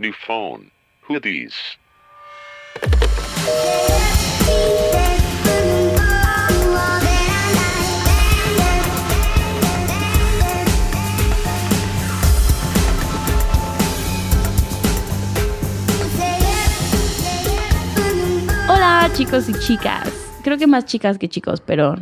New phone. Hoodies. Hola chicos y chicas. Creo que más chicas que chicos, pero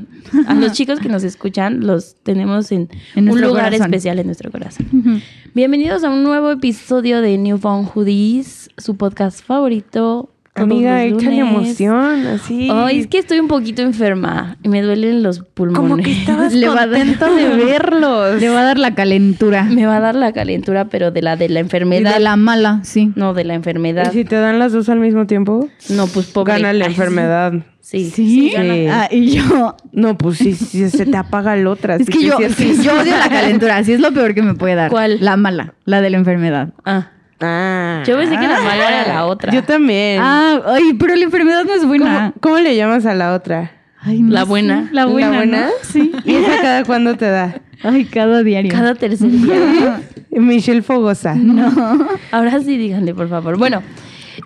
a los chicos que nos escuchan los tenemos en, En un lugar corazón. especial en nuestro corazón. Bienvenidos a un nuevo episodio de New Phone Hoodies, su podcast favorito. Amiga, échale emoción, así. Ay, es que estoy un poquito enferma y me duelen los pulmones. Como que estabas Le va a dar- de verlos. Le va a dar la calentura. Me va a dar la calentura, pero de la de la Y enfermedad. de la mala, sí. No, de la enfermedad. ¿Y si te dan las dos al mismo tiempo? No, pues pobre. Gana la Ay, enfermedad. Sí. ¿Sí? Ah, y yo... No, pues sí, sí, se te apaga la otra. Es que yo, yo odio la calentura. Así es lo peor que me puede dar. ¿Cuál? La mala. La de la enfermedad. Ah, Ah. yo pensé que la mala era la otra. Yo también. Ah, ay, pero la enfermedad no es buena. ¿Cómo, cómo le llamas a la otra? Ay, no La sé. buena. La buena, ¿La buena? ¿no? Sí. ¿Y esa cada cuándo te da? Ay, cada diario. Cada tercer día. Michelle Fogosa. No. Ahora sí, díganle, por favor. Bueno,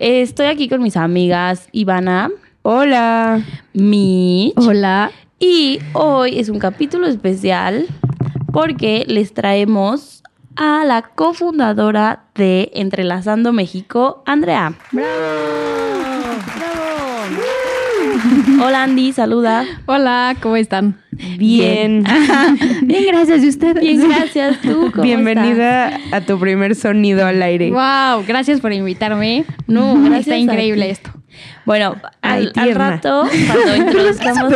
eh, estoy aquí con mis amigas Ivana, Hola. Mitch. Hola. Y hoy es un capítulo especial porque les traemos a la cofundadora de Entrelazando México, Andrea. Hola Andy, saluda. Hola, ¿cómo están? Bien. Bien, gracias. ¿Y ustedes? Bien, gracias. ¿Tú cómo Bienvenida a tu primer sonido al aire. Wow, gracias por invitarme. No, gracias Está a increíble ti. esto. Bueno, Ay, al, rato, cuando introduzcamos...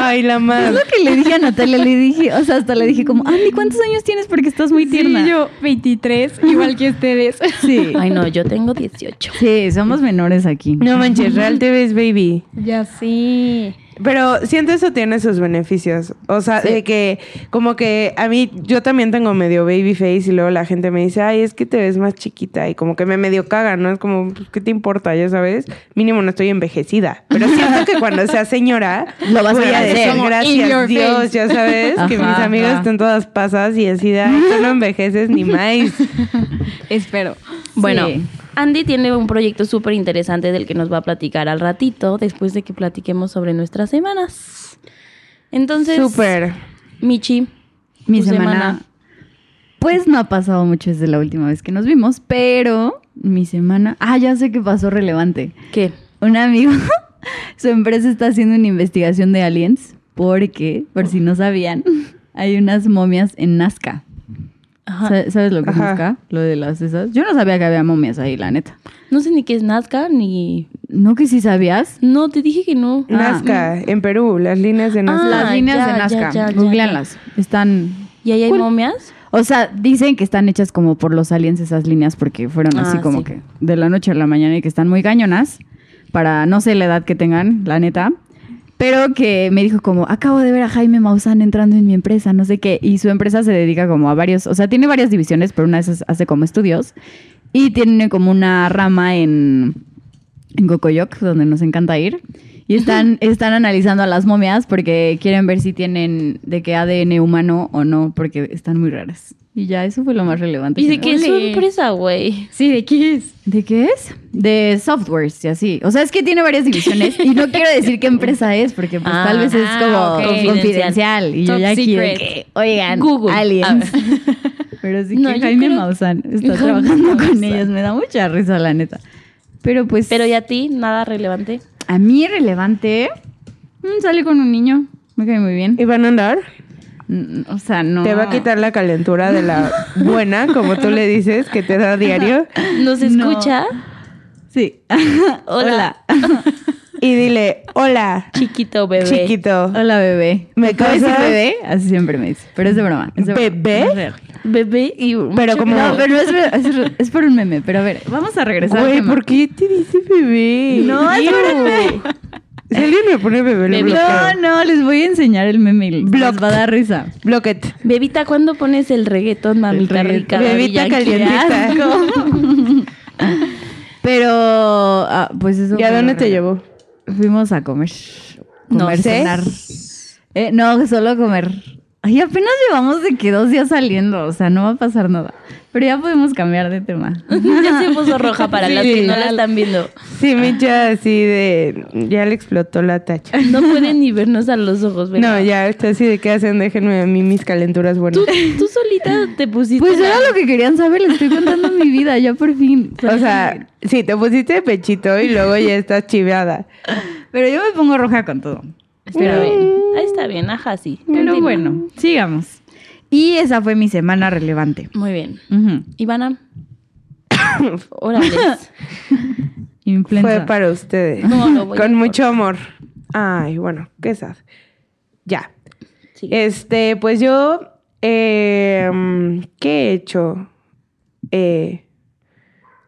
Ay, la Es más. lo que le dije a Natalia, le dije, o sea, hasta le dije como, Andy, ¿cuántos años tienes? Porque estás muy tierna. Sí, yo 23, igual que ustedes. Sí. Ay, no, yo tengo 18. Sí, somos menores aquí. No manches, real te ves, baby. ya sí. Pero siento eso tiene sus beneficios. O sea, de que como que a mí yo también tengo medio baby face y luego la gente me dice, ay, es que te ves más chiquita y como que me medio cagan, ¿no? Es como, pues, ¿qué te importa? Ya sabes, mínimo no estoy envejecida. Pero siento que cuando sea señora, Lo vas a voy a decir Como gracias Dios, face. ya sabes, que mis amigas ajá. estén todas pasas y así de, ay, tú no envejeces ni más. Espero. Bueno, Sí. Andy tiene un proyecto súper interesante del que nos va a platicar al ratito, después de que platiquemos sobre nuestras semanas. Entonces, Súper. Michi, Mi tu semana, Pues no ha pasado mucho desde la última vez que nos vimos, pero mi semana. Ah, ya sé qué pasó relevante. ¿qué? Un amigo, su empresa está haciendo una investigación de aliens, porque, por si no sabían, hay unas momias en Nazca. Ajá. ¿Sabes lo que es Ajá. Nazca? Lo de las esas. Yo no sabía que había momias ahí, la neta. No sé ni qué es Nazca, ni... ¿No que sí sabías? No, te dije que no. Nazca, en Perú, las líneas de Nazca. Ah, las líneas ya, de Nazca. ya, ya, Googleanlas. Están ¿Y ahí hay Cool. momias? O sea, dicen que están hechas como por los aliens esas líneas porque fueron así Ah, como sí. que de la noche a la mañana y que están muy cañonas para no sé la edad que tengan, la neta. Pero que me dijo como, acabo de ver a Jaime Maussan entrando en mi empresa, no sé qué. Y su empresa se dedica como a varios, o sea, tiene varias divisiones, pero una de esas hace como estudios. Y tiene como una rama en, en donde nos encanta ir. Y están, están analizando a las momias porque quieren ver si tienen de qué ADN humano o no, porque están muy raras. Y ya, eso fue lo más relevante. ¿Y de qué es Ole. empresa, güey? Sí, ¿de qué es? ¿De qué es? De softwares y así. O sea, es que tiene varias divisiones y no quiero decir qué empresa es porque pues Ah, tal vez es ah, como confidencial. Y yo Top ya quiero secret. que, oigan, Google. aliens. Pero sí que yo Jaime creo- Maussan está Jaime trabajando con ellos. Me da mucha risa, la neta. Pero pues... Pero ¿y a ti? ¿Nada relevante? A mí relevante... mm, salí con un niño. Me cae muy bien. ¿Y van a andar? Mm, O sea, no... Te va a quitar la calentura de la buena, como tú le dices, que te da diario. ¿Nos No. escucha? Sí. Hola. Y dile, hola, Chiquito bebé. chiquito. Hola, bebé. ¿Me acabo de decir casas? bebé? Así siempre me dice. Pero es de broma. es de broma. ¿Bebé? Es real. Bebé y... Pero como... No, pero es, es, es por un meme. Pero a ver, vamos a regresar. Güey. ¿por qué te dice bebé? No, espérenme. Si alguien me pone bebé, lo. No, no, les voy a enseñar el meme. Les va a dar risa. Bloquet. Bebita, ¿cuándo pones el reggaetón, mamita reggaetón. rica? Bebita calientita. Pero, ah, pues eso. ¿Y a dónde te llevó? Fuimos a comer. No sé. cenar. Eh, no, solo a comer. Ay, apenas llevamos de que dos días saliendo, o sea, no va a pasar nada. Pero ya podemos cambiar de tema. ya se puso roja para Sí, las que no la están viendo. Sí, Micha así de... Ya le explotó la tacha. No pueden ni vernos a los ojos, ¿verdad? No, ya está así de qué hacen, déjenme a mí mis calenturas buenas. Tú, tú solita te pusiste. Pues era lo que querían saber, les estoy contando mi vida, ya por fin. O sea, sí, te pusiste de pechito y luego ya estás chiveada. Pero yo me pongo roja con todo. Pero bien. Ahí está bien, ajá, sí. Pero Continúa. bueno, sigamos. Y esa fue mi semana relevante. Muy bien. Ujú. Ivana. Órale. Influenza. Fue para ustedes. No, lo voy a Con mucho amor. Ay, bueno, qué sad. Ya. Sí. Este, pues yo, eh, mm, ¿qué he hecho? Eh,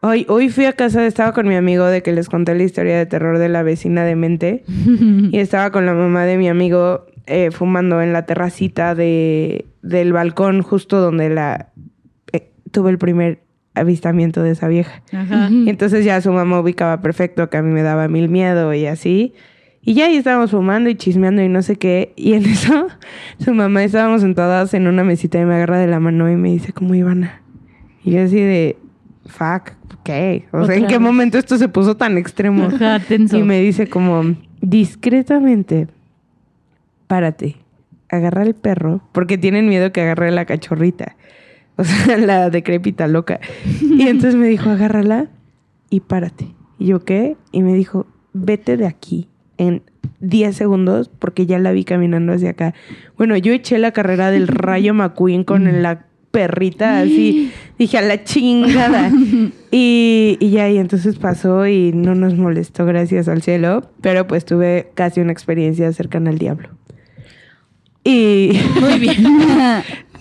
hoy, hoy fui a casa, estaba con mi amigo de que les conté la historia de terror de la vecina de mente. y estaba con la mamá de mi amigo eh, fumando en la terracita de, del balcón, justo donde la eh, tuve el primer avistamiento de esa vieja. Ajá. Y entonces ya su mamá ubicaba perfecto que a mí me daba mil miedo y así. Y ya ahí estábamos fumando y chismeando y no sé qué. Y en eso, su mamá estábamos sentadas en una mesita y me agarra de la mano y me dice, ¿cómo Ivana? Y yo así de, fuck, O sea, ¿en qué vez. momento esto se puso tan extremo? Ajá, tenso. Y me dice como, discretamente, párate, agarra el perro, porque tienen miedo que agarre la cachorrita. O sea, la decrépita loca. Y entonces me dijo, agárrala y párate. Y yo, ¿qué? Y me dijo, vete de aquí en 10 segundos porque ya la vi caminando hacia acá. Bueno, yo eché la carrera del Rayo McQueen con la perrita así. Dije, a la chingada. Y, y ya, y entonces pasó y no nos molestó, gracias al cielo. Pero pues tuve casi una experiencia cercana al diablo. Y... Muy bien.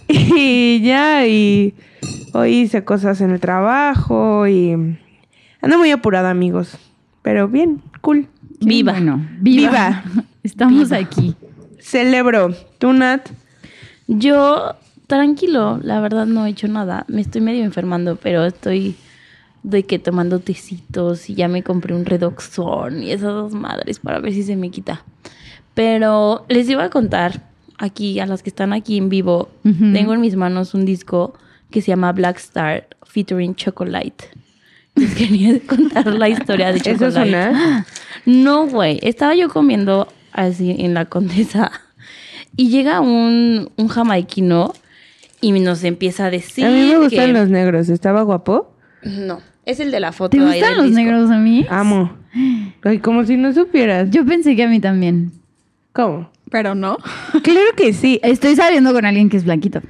Y ya, y hoy hice cosas en el trabajo y ando muy apurada, amigos. Pero bien, cool. Viva. bueno, viva. Viva. Estamos Viva. aquí. Celebro. ¿Tú, Nat? Yo, tranquilo, la verdad no he hecho nada. Me estoy medio enfermando, pero estoy de que tomando tecitos y ya me compré un redoxón y esas dos madres para ver si se me quita. Pero les iba a contar aquí, a las que están aquí en vivo, tengo en mis manos un disco que se llama Black Star featuring Chocolate. Les quería contar la historia de ¿Eso Chocolate. es una? No, güey. Estaba yo comiendo así en la condesa y llega un, un jamaiquino y nos empieza a decir a mí me gustan que... los negros. ¿Estaba guapo? No, es el de la foto ¿Te ahí gustan del los disco. negros a mí? Amo. Ay, como si no supieras. Yo pensé que a mí también. ¿Cómo? Pero no. Claro que sí, Estoy saliendo con alguien que es blanquito.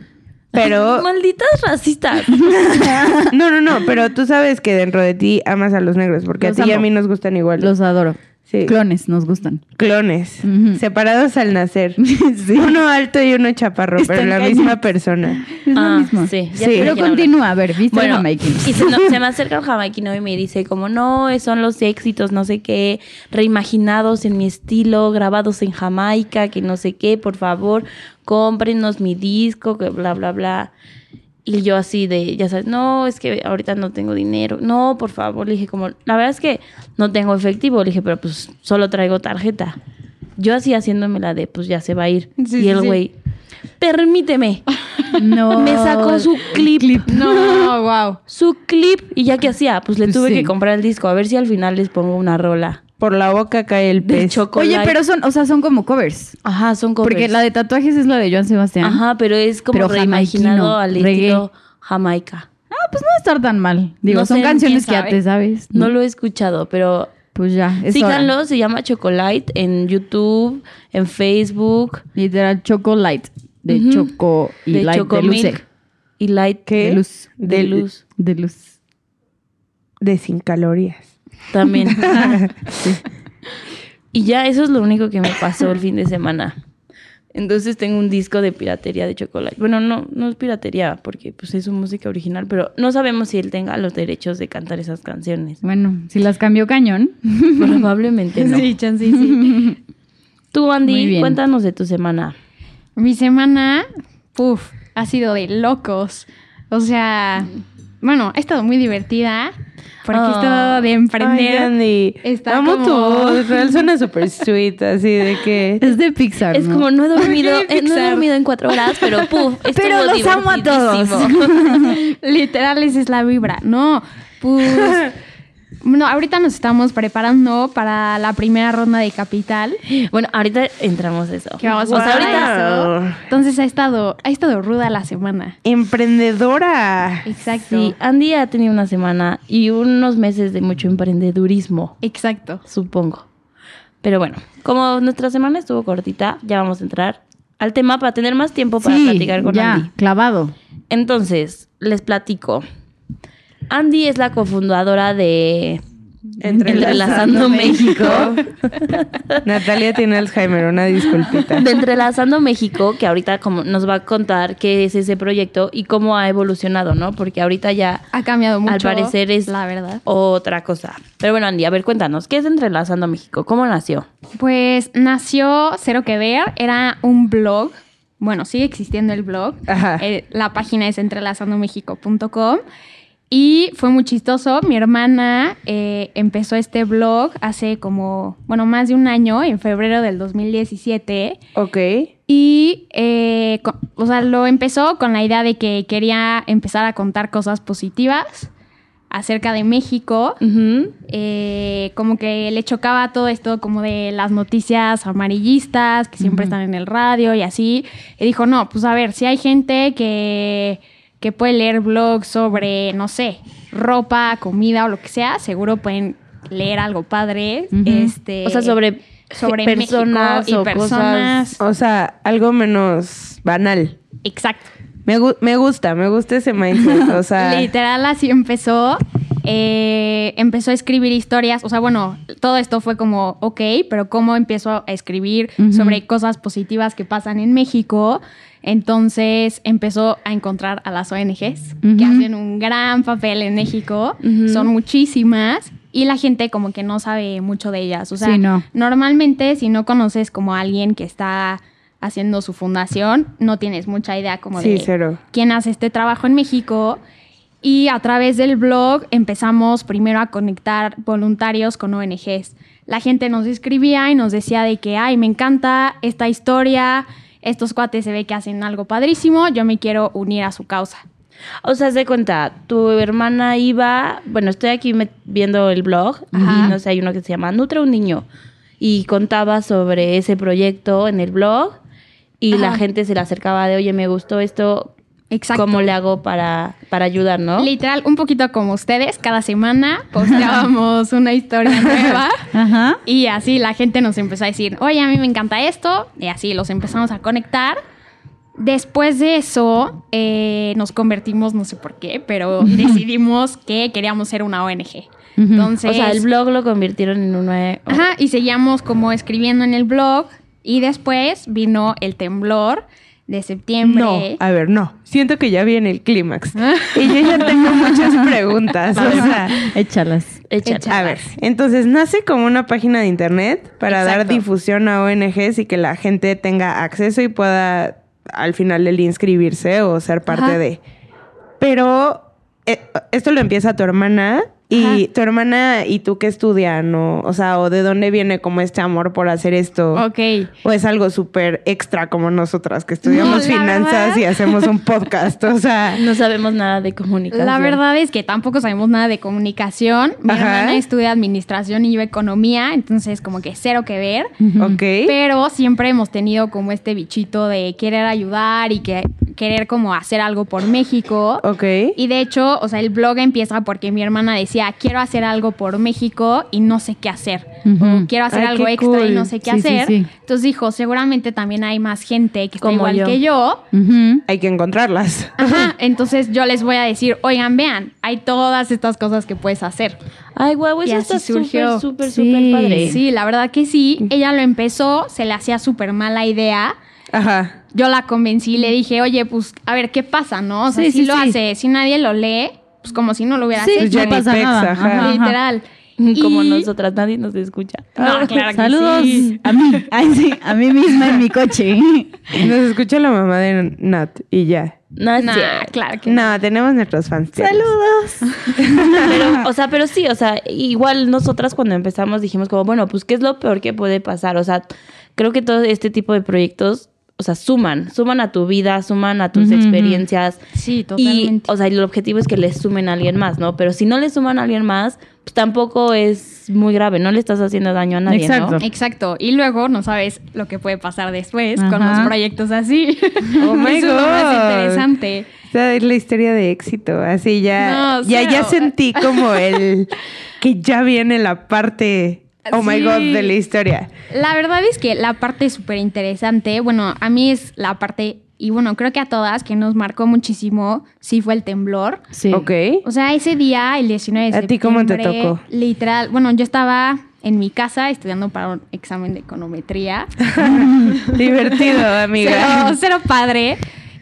pero... Malditas racistas. No, no, no, pero tú sabes que dentro de ti amas a los negros, porque Los a ti y a mí nos gustan igual. Los adoro. Sí. Clones nos gustan. Clones, separados al nacer. Sí. Uno alto y uno chaparro, pero la misma persona. Es lo Ah, mismo. sí, Pero continúa, a ver, ¿viste el Bueno, jamaiquino? y se, no- se me acerca el jamaiquino y me dice como, no, son los éxitos, no sé qué, reimaginados en mi estilo, grabados en Jamaica, que no sé qué, por favor, cómprenos mi disco, que bla, bla, bla. Y yo así de, ya sabes, no, es que ahorita no tengo dinero. No, por favor, le dije como, la verdad es que no tengo efectivo, le dije, pero pues solo traigo tarjeta. Yo así haciéndome la de, pues ya se va a ir. Sí, y el sí. güey, permíteme. No. Me sacó su clip. No, wow. Su clip. ¿Y ya qué hacía? Pues le Pues tuve sí. que comprar el disco. A ver si al final les pongo una rola. Por la boca cae el De pez. chocolate. Oye, pero son, o sea, son como covers. Ajá, son covers. Porque la de tatuajes es la de Joan Sebastián. Ajá, pero es como Pero reimaginado al reggae. estilo Jamaica. Ah, pues no va a estar tan mal. Digo, No son sé, canciones que ya te sabes. No lo he escuchado, pero Pues ya, es síganlo. hora. Se llama Chocolate en YouTube, en Facebook, Literal, Choco Light. De Ujú. Choco y de Light de luce. Chocomilk y Light ¿Qué? De luz. de luz De luz. De sin calorías. También. Y ya eso es lo único que me pasó el fin de semana. Entonces tengo un disco de piratería de chocolate. Bueno, no, no es piratería porque pues es su música original, pero no sabemos si él tenga los derechos de cantar esas canciones. Bueno, si las cambió cañón. Probablemente no. Sí, chance, sí. Tú, Andy, cuéntanos de tu semana. Mi semana, uf, ha sido de locos. O sea, bueno, ha estado muy divertida. Porque Ah. esto de emprender Ay, Andy. está Amo como- tu voz. Real suena súper sweet, así de que... Es de Pixar. Es ¿no? como no he dormido, eh, no he dormido en cuatro horas, pero puf, Pero los amo a todos. Literal, esa es la vibra. No, pues. Bueno, ahorita nos estamos preparando para la primera ronda de capital. Bueno, ahorita entramos a eso. Que vamos a O sea, pasar ahorita eso. Entonces ha estado, ha estado ruda la semana. Emprendedora. Exacto. Sí, Andy ha tenido una semana y unos meses de mucho emprendedurismo, Exacto. supongo. Pero bueno, como nuestra semana estuvo cortita, ya vamos a entrar al tema para tener más tiempo para Sí, platicar con ya, Andy. clavado. Entonces, les platico. Andy es la cofundadora de Entrelazando México. Natalia tiene Alzheimer, una disculpita. de Entrelazando México, que ahorita como nos va a contar qué es ese proyecto y cómo ha evolucionado, ¿no? Porque ahorita ya Ha cambiado mucho. al parecer es la verdad. otra cosa. Pero bueno, Andy, a ver, cuéntanos, ¿qué es Entrelazando México? ¿Cómo nació? Pues nació Cero que ver, era un blog. Bueno, sigue existiendo el blog. Ajá. Eh, la página es entrelazandomexico.com. Y fue muy chistoso. Mi hermana eh, empezó este blog hace como, bueno, más de un año, en febrero del 2017. Ok. Y, eh, co- o sea, lo empezó con la idea de que quería empezar a contar cosas positivas acerca de México. Eh, como que le chocaba todo esto como de las noticias amarillistas que siempre están en el radio y así. Y dijo, no, pues a ver, si hay gente que, que puede leer blogs sobre, no sé, ropa, comida o lo que sea, seguro pueden leer algo padre. Este, O sea, sobre, sobre personas México y o personas. cosas. O sea, algo menos banal. Exacto. Me, gu- me gusta, me gusta ese mindset. O sea, Literal así empezó. Eh, empezó a escribir historias. O sea, bueno, todo esto fue como, ok, pero ¿cómo empiezo a escribir sobre cosas positivas que pasan en México? Entonces empezó a encontrar a las ONGs que Ujú. hacen un gran papel en México. Son muchísimas. Y la gente como que no sabe mucho de ellas. O sea, Sí, no. normalmente si no conoces como a alguien que está haciendo su fundación, no tienes mucha idea como Sí, de cero. quién hace este trabajo en México. Y a través del blog empezamos primero a conectar voluntarios con ONGs. La gente nos escribía y nos decía de que, ay, me encanta esta historia, estos cuates se ve que hacen algo padrísimo, yo me quiero unir a su causa. O sea, se cuenta, tu hermana iba, bueno, estoy aquí viendo el blog Ajá. y no sé, hay uno que se llama Nutre un niño y contaba sobre ese proyecto en el blog y la gente se le acercaba de, oye, me gustó esto, Exacto. ¿cómo le hago para, para ayudar, no? Literal, un poquito como ustedes, cada semana posteábamos una historia nueva. Ajá. Y así la gente nos empezó a decir, oye, a mí me encanta esto. Y así los empezamos a conectar. Después de eso, eh, nos convertimos, no sé por qué, pero decidimos que queríamos ser una ONG. Entonces, o sea, el blog lo convirtieron en una... Ajá, y seguíamos como escribiendo en el blog. Y después vino el temblor de septiembre. No, a ver, no. Siento que ya viene el clímax. y yo ya tengo muchas preguntas. O sea, Échalas. Échale. Echa- a ver, entonces nace como una página de internet para dar difusión a ONGs y que la gente tenga acceso y pueda al final del inscribirse o ser parte Ajá. de. Pero eh, esto lo empieza tu hermana y Ajá. tu hermana y tú que estudian o, o sea, o de dónde viene como este amor por hacer esto. Ok. O es algo súper extra como nosotras que estudiamos No, finanzas verdad- y hacemos un podcast. O sea, No sabemos nada de comunicación. La verdad es que tampoco sabemos nada de comunicación. Mi Ajá. hermana estudia administración y yo economía, entonces como que cero que ver. ok. Pero siempre hemos tenido como este bichito de querer ayudar y que querer como hacer algo por México. Ok. Y de hecho, o sea, el blog empieza porque mi hermana decía, quiero hacer algo por México y no sé qué hacer. O quiero hacer Ay, algo extra y no sé qué Sí, hacer. sí. Entonces dijo, seguramente también hay más gente que está Como igual yo. que yo. Ujú. Hay que encontrarlas. Ajá, entonces yo les voy a decir, oigan, vean, hay todas estas cosas que puedes hacer. Ay, guau, eso está surgió. súper, súper, Sí. súper padre. Sí, la verdad que sí. Ella lo empezó, se le hacía súper mala idea. Ajá. Yo la convencí y le dije, oye, pues, a ver, ¿qué pasa, no? O sea, Sí, si sí, lo sí. hace, si nadie lo lee, pues como si no lo hubiera Sí, hecho. Pues ya no pasa pex, nada. ajá. Ajá. Literal. Como Y- nosotras, nadie nos escucha. No, claro que Saludos sí. a mí. Ay, sí, a mí misma en mi coche. Nos escucha la mamá de Nat y ya. No es Nah, claro que no. No, tenemos nuestros fans. Saludos. Pero, o sea, pero sí, o sea, igual nosotras cuando empezamos dijimos como, bueno, pues, ¿qué es lo peor que puede pasar? O sea, creo que todo este tipo de proyectos, o sea, suman, suman a tu vida, suman a tus experiencias. Sí, Y, totalmente. o sea, y el objetivo es que le sumen a alguien más, ¿no? Pero si no le suman a alguien más, pues tampoco es muy grave, no le estás haciendo daño a nadie, Exacto. ¿no? Exacto. Y luego no sabes lo que puede pasar después con los proyectos así. Oh my Eso es lo más God. interesante. Esa es la historia de éxito. Así ya. No, ya, ya sentí como el. que ya viene la parte. Oh my god, de la historia. La verdad es que la parte súper interesante, bueno, a mí es la parte, y bueno, creo que a todas, que nos marcó muchísimo, sí fue el temblor. Sí. Ok. O sea, ese día, el 19 de ¿A ti cómo te septiembre, tocó? Literal, bueno, yo estaba en mi casa estudiando para un examen de econometría. Divertido, amiga. Cero, cero padre.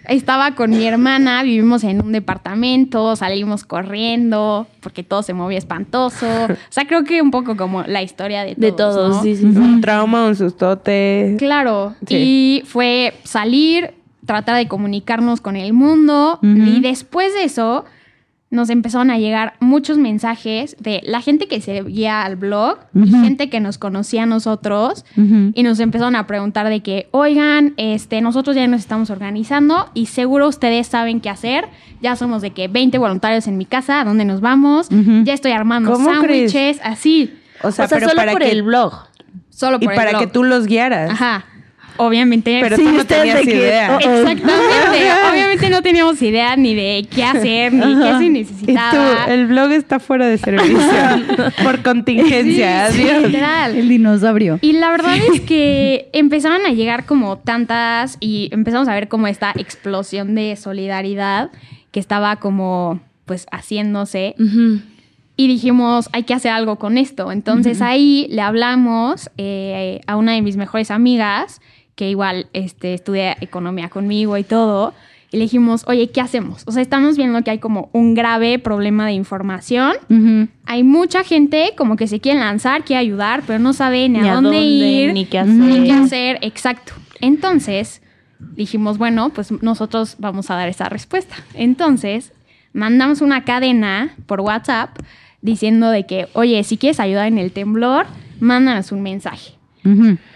Estaba con mi hermana, vivimos en un departamento, salimos corriendo porque todo se movía espantoso. O sea, creo que un poco como la historia de todos. De todos, ¿no? sí, sí. Un trauma, un sustote. Claro. Sí. Y fue salir, tratar de comunicarnos con el mundo. Y después de eso, nos empezaron a llegar muchos mensajes de la gente que seguía al blog y gente que nos conocía a nosotros. Y nos empezaron a preguntar de que, oigan, este, nosotros ya nos estamos organizando y seguro ustedes saben qué hacer. Ya somos de que 20 voluntarios en mi casa, ¿a dónde nos vamos? Ya estoy armando ¿Cómo sándwiches, así. O sea, o sea, pero solo para por que. el blog. Solo y por el para blog. que tú los guiaras. Ajá. Obviamente. Pero Sí, tú no ustedes tenías que- idea. Exactamente. Obviamente no teníamos idea ni de qué hacer, ni qué se Y necesitaba. tú, el blog está fuera de servicio. por contingencia. Sí, Adiós. literal. El dinosaurio. Y la verdad es que empezaron a llegar como tantas y empezamos a ver como esta explosión de solidaridad que estaba como pues haciéndose y dijimos hay que hacer algo con esto. Entonces ahí le hablamos eh, a una de mis mejores amigas que igual este, estudia economía conmigo y todo. Y le dijimos, oye, ¿qué hacemos? O sea, estamos viendo que hay como un grave problema de información. Hay mucha gente como que se quiere lanzar, quiere ayudar, pero no sabe ni, Ni a dónde, ir, ni qué Ujú. hacer. ni qué hacer. Exacto. Entonces dijimos, bueno, pues nosotros vamos a dar esa respuesta. Entonces mandamos una cadena por WhatsApp diciendo de que, oye, si quieres ayudar en el temblor, mándanos un mensaje.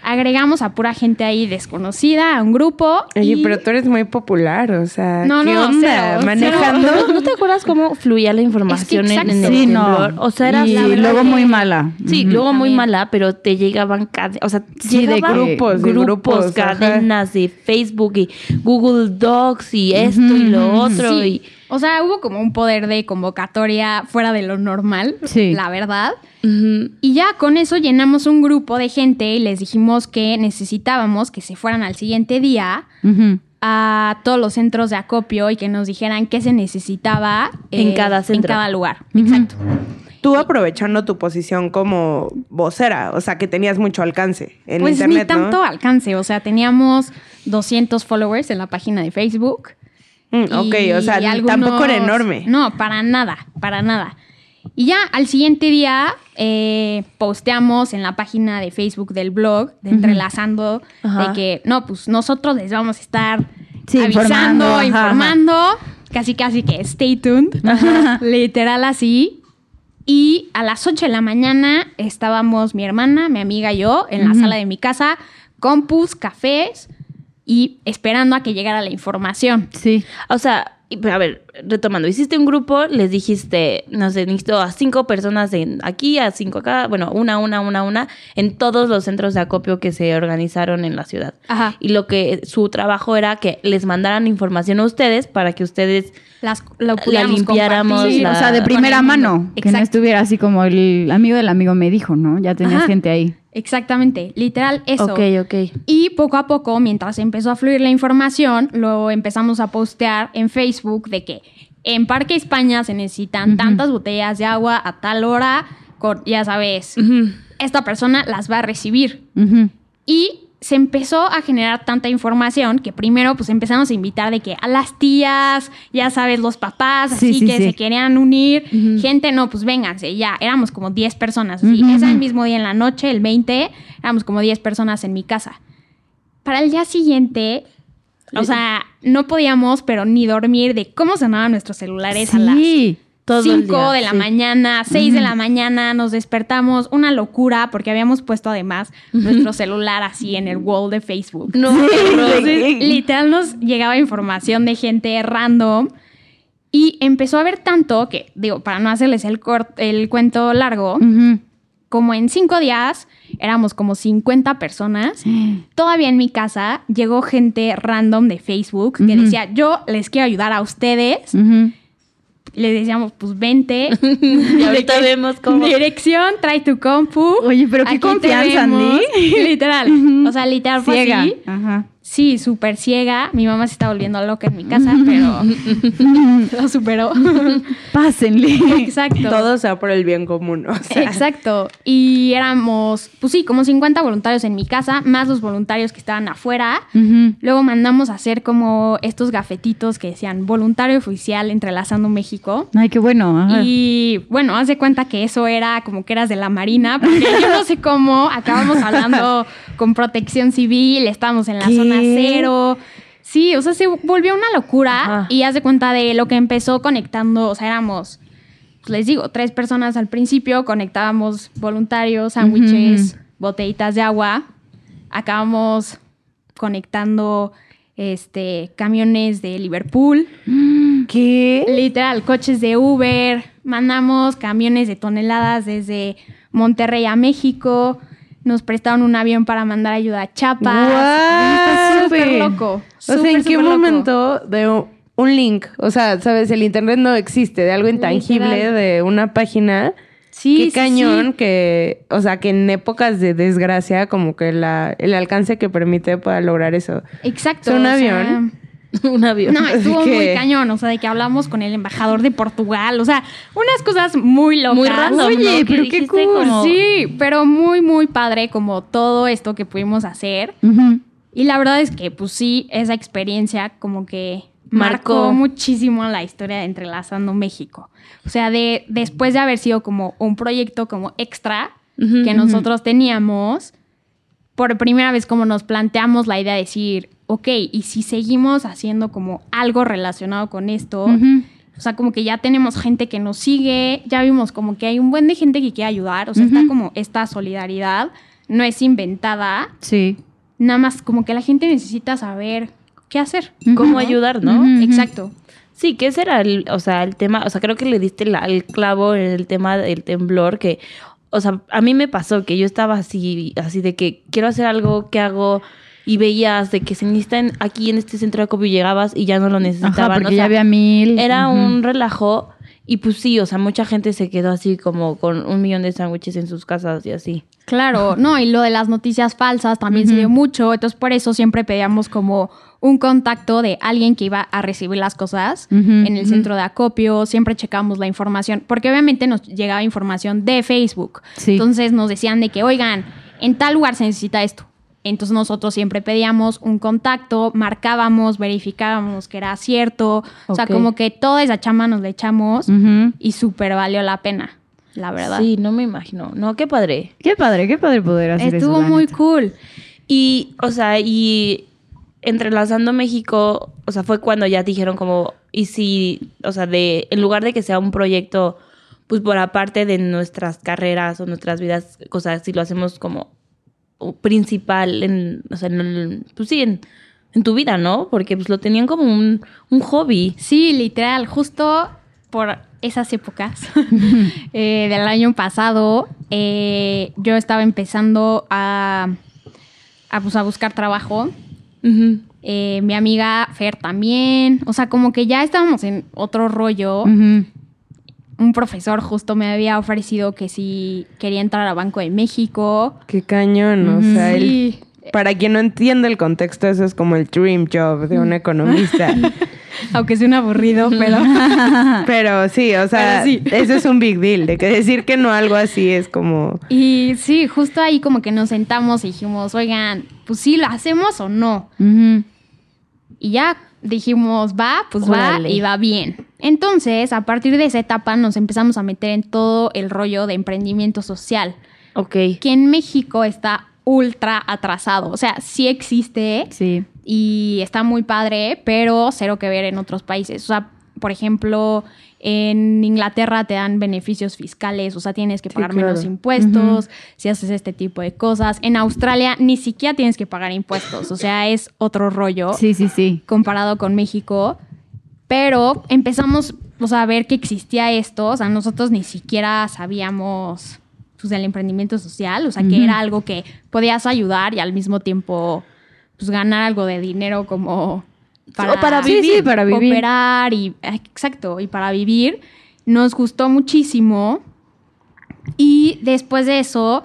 Agregamos a pura gente ahí desconocida, a un grupo. Oye, y- pero tú eres muy popular, o sea, No, ¿qué no, onda? cero, Manejando. ¿No, no te acuerdas cómo fluía la información en- en, el Sí, no. O sea, era y la verdad luego muy mala. Sí, luego muy mala, pero te llegaban o sea, Sí, de grupos, de grupos, ajá. cadenas de Facebook y Google Docs y esto y lo otro Sí. y O sea, hubo como un poder de convocatoria fuera de lo normal, Sí. la verdad. Y ya con eso llenamos un grupo de gente y les dijimos que necesitábamos que se fueran al siguiente día a todos los centros de acopio y que nos dijeran qué se necesitaba eh, En cada centro. En cada lugar. Exacto. Tú aprovechando tu posición como vocera, o sea, que tenías mucho alcance en Pues internet, ni tanto ¿no? alcance. O sea, teníamos 200 followers en la página de Facebook. Mm, ok, o sea, algunos- tampoco era enorme. No, para nada, para nada. Y ya al siguiente día eh, posteamos en la página de Facebook del blog, de entrelazando, de que no, pues nosotros les vamos a estar Sí, avisando, informando, ajá, informando, casi casi que stay tuned, literal así. Y a las 8 de la mañana estábamos mi hermana, mi amiga y yo en la sala de mi casa, compus, cafés y esperando a que llegara la información. Sí. O sea, y- pero a ver, retomando, hiciste un grupo, les dijiste, no sé, necesito a cinco personas en aquí, a cinco acá, bueno, una, una, una, una, en todos los centros de acopio que se organizaron en la ciudad. Ajá. Y lo que su trabajo era que les mandaran información a ustedes para que ustedes Las, lo La pudiéramos limpiáramos, Sí, la- o sea, de primera mano. Que no estuviera así como el amigo del amigo me dijo, ¿no? Ya tenías Ajá. gente ahí. Exactamente, literal eso. Ok, ok. Y poco a poco, mientras empezó a fluir la información, lo empezamos a postear en Facebook de que en Parque España se necesitan tantas botellas de agua a tal hora, con, ya sabes, esta persona las va a recibir. Y se empezó a generar tanta información que primero pues empezamos a invitar de que a las tías, ya sabes, los papás, Sí, así sí, que sí. se querían unir, gente, no, pues vénganse, ya, éramos como 10 personas, así, Ujú, ese mismo día en la noche, el 20, éramos como 10 personas en mi casa. Para el día siguiente, o sea, no podíamos, pero ni dormir de cómo sonaban nuestros celulares a las. Todo el 5 día, de la sí. mañana, 6 de la mañana, nos despertamos, una locura, porque habíamos puesto además nuestro celular así en el wall de Facebook. No, Entonces, literal nos llegaba información de gente random y empezó a haber tanto que, digo, para no hacerles el, el cuento largo, como en cinco días éramos como 50 personas. Todavía en mi casa llegó gente random de Facebook que decía, yo les quiero ayudar a ustedes. Le decíamos, pues vente. y ahorita vemos cómo... Dirección, trae tu compu. Oye, pero qué Aquí confianza. Andy. Literal. O sea, literal fue Ciega. así. Ajá. Sí, súper ciega. Mi mamá se está volviendo loca en mi casa, pero lo superó. Pásenle. Exacto. Todo sea por el bien común. O sea, Exacto. Y éramos, pues sí, como 50 voluntarios en mi casa, más los voluntarios que estaban afuera. Luego mandamos a hacer como estos gafetitos que decían voluntario oficial entrelazando México. Ay, qué bueno. ajá. Y bueno, haz de cuenta que eso era como que eras de la Marina, porque yo no sé cómo, acabamos hablando con protección civil, estábamos en la ¿Qué? zona cero. Sí, o sea, se volvió una locura Ajá. y haz de cuenta de lo que empezó conectando, o sea, éramos, pues, les digo, tres personas al principio, conectábamos voluntarios, sándwiches, botellitas de agua, acabamos conectando este camiones de Liverpool. ¿Qué? Literal, coches de Uber, mandamos camiones de toneladas desde Monterrey a México, nos prestaron un avión para mandar ayuda a Chiapas. Súper loco. O sea, ¿en qué loco. momento de un link? O sea, sabes, el internet no existe, de algo intangible, Literal. de una página. Sí, Qué sí, cañón sí. que, o sea, que en épocas de desgracia, como que la, el alcance que permite para lograr eso. Exacto. ¿Es un o sea, avión? un avión. No, estuvo que- muy cañón, o sea, de que hablamos con el embajador de Portugal, o sea, unas cosas muy locas. Muy random, Oye, pero qué cool. como- Sí, pero muy, muy padre como todo esto que pudimos hacer. Ujú. Y la verdad es que, pues sí, esa experiencia como que marcó, Marcó. muchísimo la historia de Entrelazando México. O sea, de después de haber sido como un proyecto como extra que nosotros teníamos, por primera vez como nos planteamos la idea de decir, ok, y si seguimos haciendo como algo relacionado con esto, o sea, como que ya tenemos gente que nos sigue, ya vimos como que hay un buen de gente que quiere ayudar, o sea, está como esta solidaridad, no es inventada, Sí. Nada más como que la gente necesita saber qué hacer. Cómo ¿no? ayudar, ¿no? Exacto. Sí, que ese era el, o sea, el tema, o sea, creo que le diste la- el clavo en el tema del temblor, que, o sea, a mí me pasó que yo estaba así, así de que quiero hacer algo, ¿qué hago? Y veías de que se necesitan aquí en este centro de acopio llegabas y ya no lo necesitaban. Ajá, porque o sea, ya había mil. Era un relajo y pues sí, o sea, mucha gente se quedó así como con un millón de sándwiches en sus casas y así. Claro, no, y lo de las noticias falsas también se Ujú. dio mucho, entonces por eso siempre pedíamos como un contacto de alguien que iba a recibir las cosas en el centro de acopio, siempre checamos la información, porque obviamente nos llegaba información de Facebook. Sí. Entonces nos decían de que, oigan, en tal lugar se necesita esto. Entonces nosotros siempre pedíamos un contacto, marcábamos, verificábamos que era cierto. O sea, como que toda esa chamba nos la echamos y súper valió la pena, la verdad. Sí, no me imagino. No, qué padre. Qué padre, qué padre poder hacer Estuvo eso. muy neta. cool. Y, o sea, y entrelazando México, o sea, fue cuando ya dijeron como, y si, o sea, de, en lugar de que sea un proyecto, pues por aparte de nuestras carreras o nuestras vidas, o sea, si lo hacemos como principal en, o sea, en el- pues sí, en, en tu vida, ¿no? Porque pues lo tenían como un, un hobby. Sí, literal, justo por esas épocas eh, del año pasado, eh, yo estaba empezando a, a, pues, a buscar trabajo. Eh, mi amiga Fer también. O sea, como que ya estábamos en otro rollo. Un profesor justo me había ofrecido que si quería entrar a Banco de México. Qué cañón, o sea, el- Sí. para quien no entiende el contexto, eso es como el dream job de un economista. Aunque sea un aburrido, pero... Pero sí, o sea, sí. eso es un big deal. De que decir que no algo así es como. Y sí, justo ahí como que nos sentamos y dijimos, oigan, pues sí, ¿lo hacemos o no? Y ya dijimos, va, pues va y va bien. Entonces, a partir de esa etapa nos empezamos a meter en todo el rollo de emprendimiento social, Ok. que en México está ultra atrasado. O sea, sí existe Sí. y está muy padre, pero cero que ver en otros países. O sea, por ejemplo, en Inglaterra te dan beneficios fiscales, o sea, tienes que Sí, pagar claro. menos impuestos si haces este tipo de cosas. En Australia ni siquiera tienes que pagar impuestos, o sea, es otro rollo Sí, sí, sí. comparado con México. Pero empezamos o sea, a ver que existía esto, o sea, nosotros ni siquiera sabíamos pues, del emprendimiento social, o sea, que era algo que podías ayudar y al mismo tiempo pues ganar algo de dinero como para, O para vivir. sí, para vivir. Operar y exacto, y para vivir. Nos gustó muchísimo. Y después de eso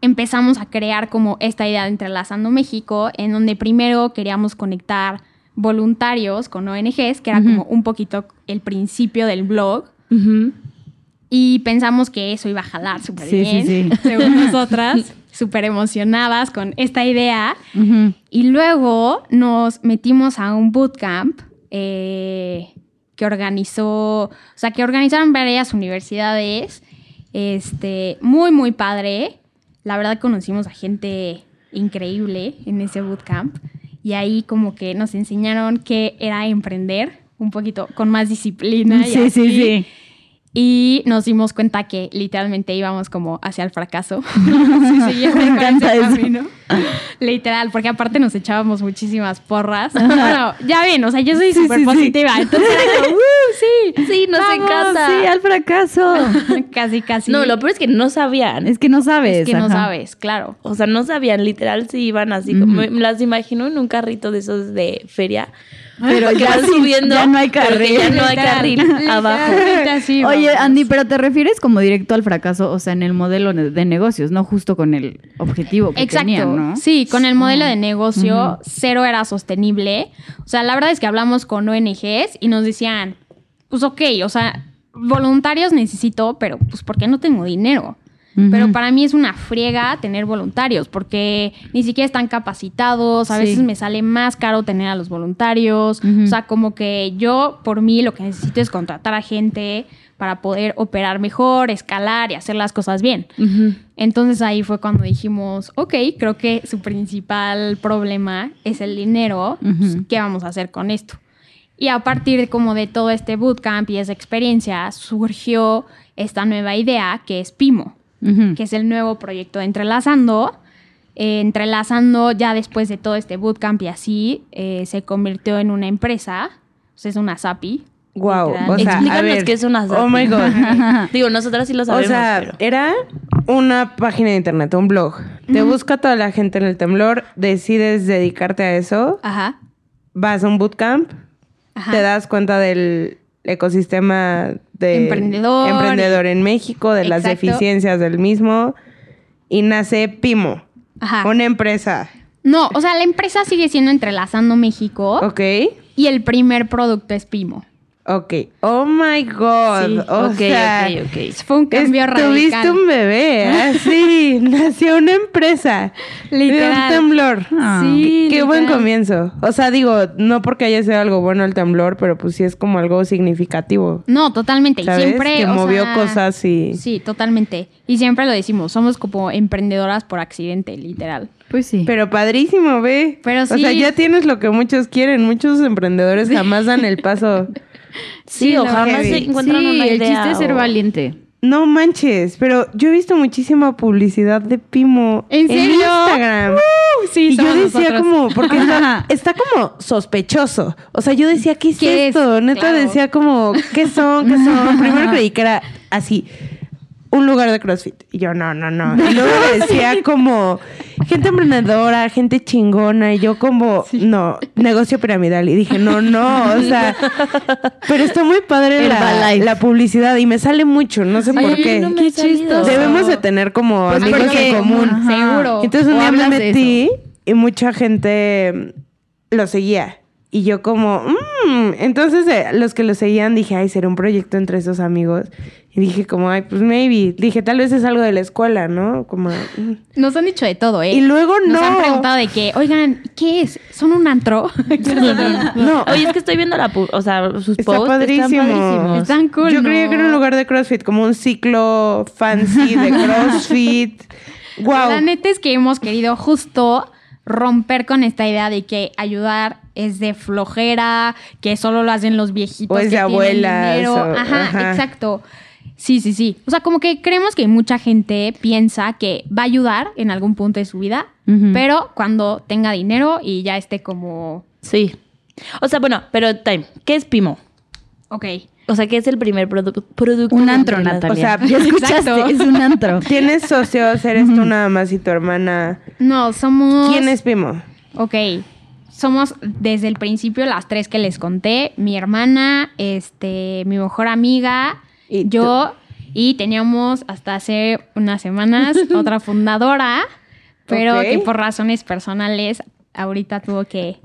empezamos a crear como esta idea de Entrelazando México, en donde primero queríamos conectar voluntarios con ONGs, que era como un poquito el principio del blog. Y pensamos que eso iba a jalar súper Sí, bien, sí. según nosotras, súper emocionadas con esta idea. Y luego nos metimos a un bootcamp eh, que organizó, o sea, que organizaron varias universidades. Este, muy, muy padre. La verdad conocimos a gente increíble en ese bootcamp. Y ahí como que nos enseñaron qué era emprender, un poquito con más disciplina. y Sí, sí, sí. Y nos dimos cuenta que literalmente íbamos como hacia el fracaso. Sí, siguiendo Me encanta ese eso. camino. Literal, porque aparte nos echábamos muchísimas porras. Bueno, ya ven, o sea, yo soy Sí, súper sí, sí. positiva. Entonces era como, ¡uh, sí! Sí, nos vamos". encanta. Sí, al fracaso. Casi, casi. No, lo peor es que no sabían. Es que no sabes. es que no sabes, claro. O sea, no sabían, literal, si iban así. Como, me las imagino en un carrito de esos de feria. Pero ya sí, subiendo. ya no hay carril. ya no hay carril abajo. Oye. Andy, pero te refieres como directo al fracaso, o sea, en el modelo de negocios, no justo con el objetivo que Exacto. tenían, ¿no? Sí, con el modelo de negocio, cero era sostenible. O sea, la verdad es que hablamos con ONGs y nos decían, pues ok, o sea, voluntarios necesito, pero pues porque no tengo dinero. Pero para mí es una friega tener voluntarios porque ni siquiera están capacitados, a Sí. veces me sale más caro tener a los voluntarios, Ujú. o sea, como que yo por mí lo que necesito es contratar a gente para poder operar mejor, escalar y hacer las cosas bien. Ujú. Entonces ahí fue cuando dijimos, ok, creo que su principal problema es el dinero, pues, Ujú. ¿qué vamos a hacer con esto? Y a partir de como de todo este bootcamp y esa experiencia surgió esta nueva idea que es Pimo, Que es el nuevo proyecto de Entrelazando. Eh, entrelazando ya después de todo este bootcamp y así, eh, se convirtió en una empresa, o sea, es una SAPI. Wow. literal. O sea, Explícanos a ver, qué es una Oh my God. Digo, nosotras sí lo O sabemos. sea, pero- era una página de internet, un blog. Te busca toda la gente en el temblor, decides dedicarte a eso, Ajá. vas a un bootcamp, Ajá. te das cuenta del ecosistema de Emprendedor. emprendedor en México, de las deficiencias del mismo, y nace Pimo, Ajá. una empresa. No, o sea, la empresa sigue siendo Entrelazando México Ok, y el primer producto es Pimo. Ok. Oh my God. Sí, o ok, sea, ok, ok. Fue un cambio Tuviste radical. un bebé, así, nació una empresa. De un Literal. temblor. Ah. Sí, Qué, qué buen literal. comienzo. O sea, digo, no porque haya sido algo bueno el temblor, pero pues sí es como algo significativo. No, totalmente. ¿Sabes? Y siempre. que o movió sea, cosas y... Sí, totalmente. Y siempre lo decimos, somos como emprendedoras por accidente, literal. Pues sí. Pero padrísimo, ve. Pero O sea, sí. ya tienes lo que muchos quieren. Muchos emprendedores jamás dan el paso. Sí, o no, jamás heavy. se encuentran sí, una idea. el chiste es ser o- valiente. No manches, pero yo he visto muchísima publicidad de Pimo ¿En serio? Instagram. sí, y yo decía como, porque está, está como sospechoso. O sea, yo decía, ¿qué es ¿Qué es? esto? Neta Claro. decía como, ¿qué son? ¿Qué son? Primero creí que era así, un lugar de CrossFit. Y yo, no, no, no. Y luego decía como, gente emprendedora, gente chingona. Y yo como, no, negocio piramidal. Y dije, no, no, o sea, pero está muy padre la, publicidad y me sale mucho, no sé Ay, por qué. no me ha salido. Debemos de tener como Pues amigos en común. Ajá. Seguro. Entonces un día me metí y mucha gente mm, lo seguía. Y yo como, mmm. Entonces eh, los que lo seguían dije, ay, será un proyecto entre esos amigos. Y dije como, ay, pues maybe. Dije, tal vez es algo de la escuela, ¿no? Como... mm. Nos han dicho de todo, ¿eh? Y luego Nos no. han preguntado de que, oigan, ¿qué es? ¿Son un antro? No. Oye, es que estoy viendo la, pu- o sea, sus Está posts padrísimo. están padrísimos. Están cool, Yo creía que era un lugar de CrossFit, como un ciclo fancy de CrossFit. wow. La neta es que hemos querido justo romper con esta idea de que ayudar es de flojera, que solo lo hacen los viejitos. O es que de tienen abuelas, dinero. o- ajá, ajá. exacto. Sí, sí, sí. O sea, como que creemos que mucha gente piensa que va a ayudar en algún punto de su vida, pero cuando tenga dinero y ya esté como, Sí. O sea, bueno, pero time, ¿qué es Pimo? ok. O sea, ¿qué es el primer produ- producto? Un antro, Natalia. o sea, ya escuchaste, es un antro. Tienes socios, eres tú nada más y tu hermana. No, somos... ¿Quién es Pimo? Ok. Somos desde el principio las tres que les conté. Mi hermana, este, mi mejor amiga, Y yo. Y teníamos hasta hace unas semanas otra fundadora, pero que por razones personales ahorita tuvo que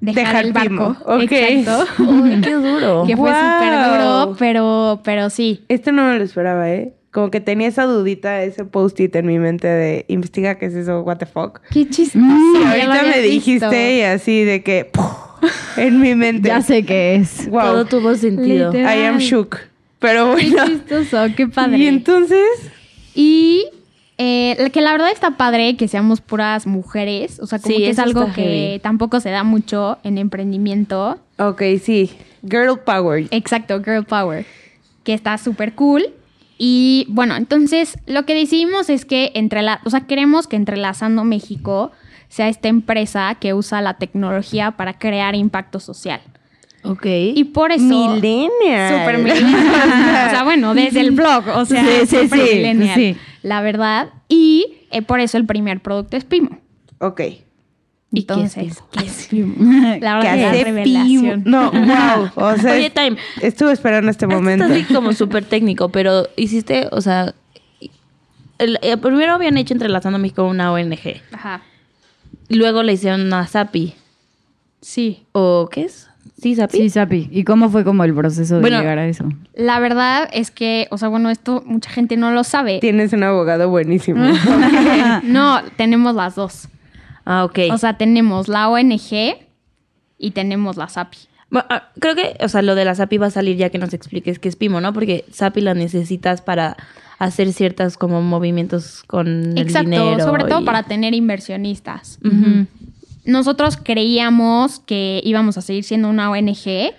dejar, Dejar el barco. Pimo. Ok. Exacto. Uy, qué duro. que fue Wow. súper duro, pero, pero sí. Esto no me lo esperaba, ¿eh? Como que tenía esa dudita, ese post-it en mi mente de investiga qué es eso, what the fuck. Qué chistoso. Ahorita me dijiste visto. y así de que ¡puf! en mi mente. Ya sé qué es. Wow. Todo tuvo sentido. Literal. I am shook. Pero Qué bueno. chistoso, qué padre. Y entonces, Y eh, que la verdad está padre que seamos puras mujeres. O sea, como Sí, que es algo que heavy. tampoco se da mucho en emprendimiento. ok, sí. Girl power. Exacto, Girl Power. Que está súper cool. Y bueno, entonces lo que decidimos es que entre la, o sea, queremos que Entrelazando México sea esta empresa que usa la tecnología para crear impacto social. Ok. Y por eso. Millennial. Super millennial. o sea, bueno, desde el blog, o sea, Sí, sí, super sí, millennial, sí. La verdad. Y eh, por eso el primer producto es Pimo. Ok. ¿Y qué es Entonces, Pimo? ¿qué es Pimo? La ¿Qué verdad es hace revelación. Pimo? No, wow. O sea, Oye, Time. estuve esperando este Esto momento. está así como súper técnico, pero hiciste, o sea, el- eh, primero habían hecho Entrelazando México una ONG. Ajá. Luego le hicieron una SAPI. Sí. ¿O qué es? ¿Sí, SAPI? Sí, Sapi. ¿Y cómo fue como el proceso de Bueno, llegar a eso? La verdad es que, o sea, bueno, esto mucha gente no lo sabe. Tienes un abogado buenísimo. no, tenemos las dos. Ah, ok. O sea, tenemos la ONG y tenemos la SAPI. Bueno, ah, creo que, o sea, lo de la SAPI va a salir ya que nos expliques qué es PIMO, ¿no? Porque SAPI la necesitas para hacer ciertas como movimientos con Exacto, el dinero. sobre todo para tener inversionistas. Ujú. Nosotros creíamos que íbamos a seguir siendo una ONG,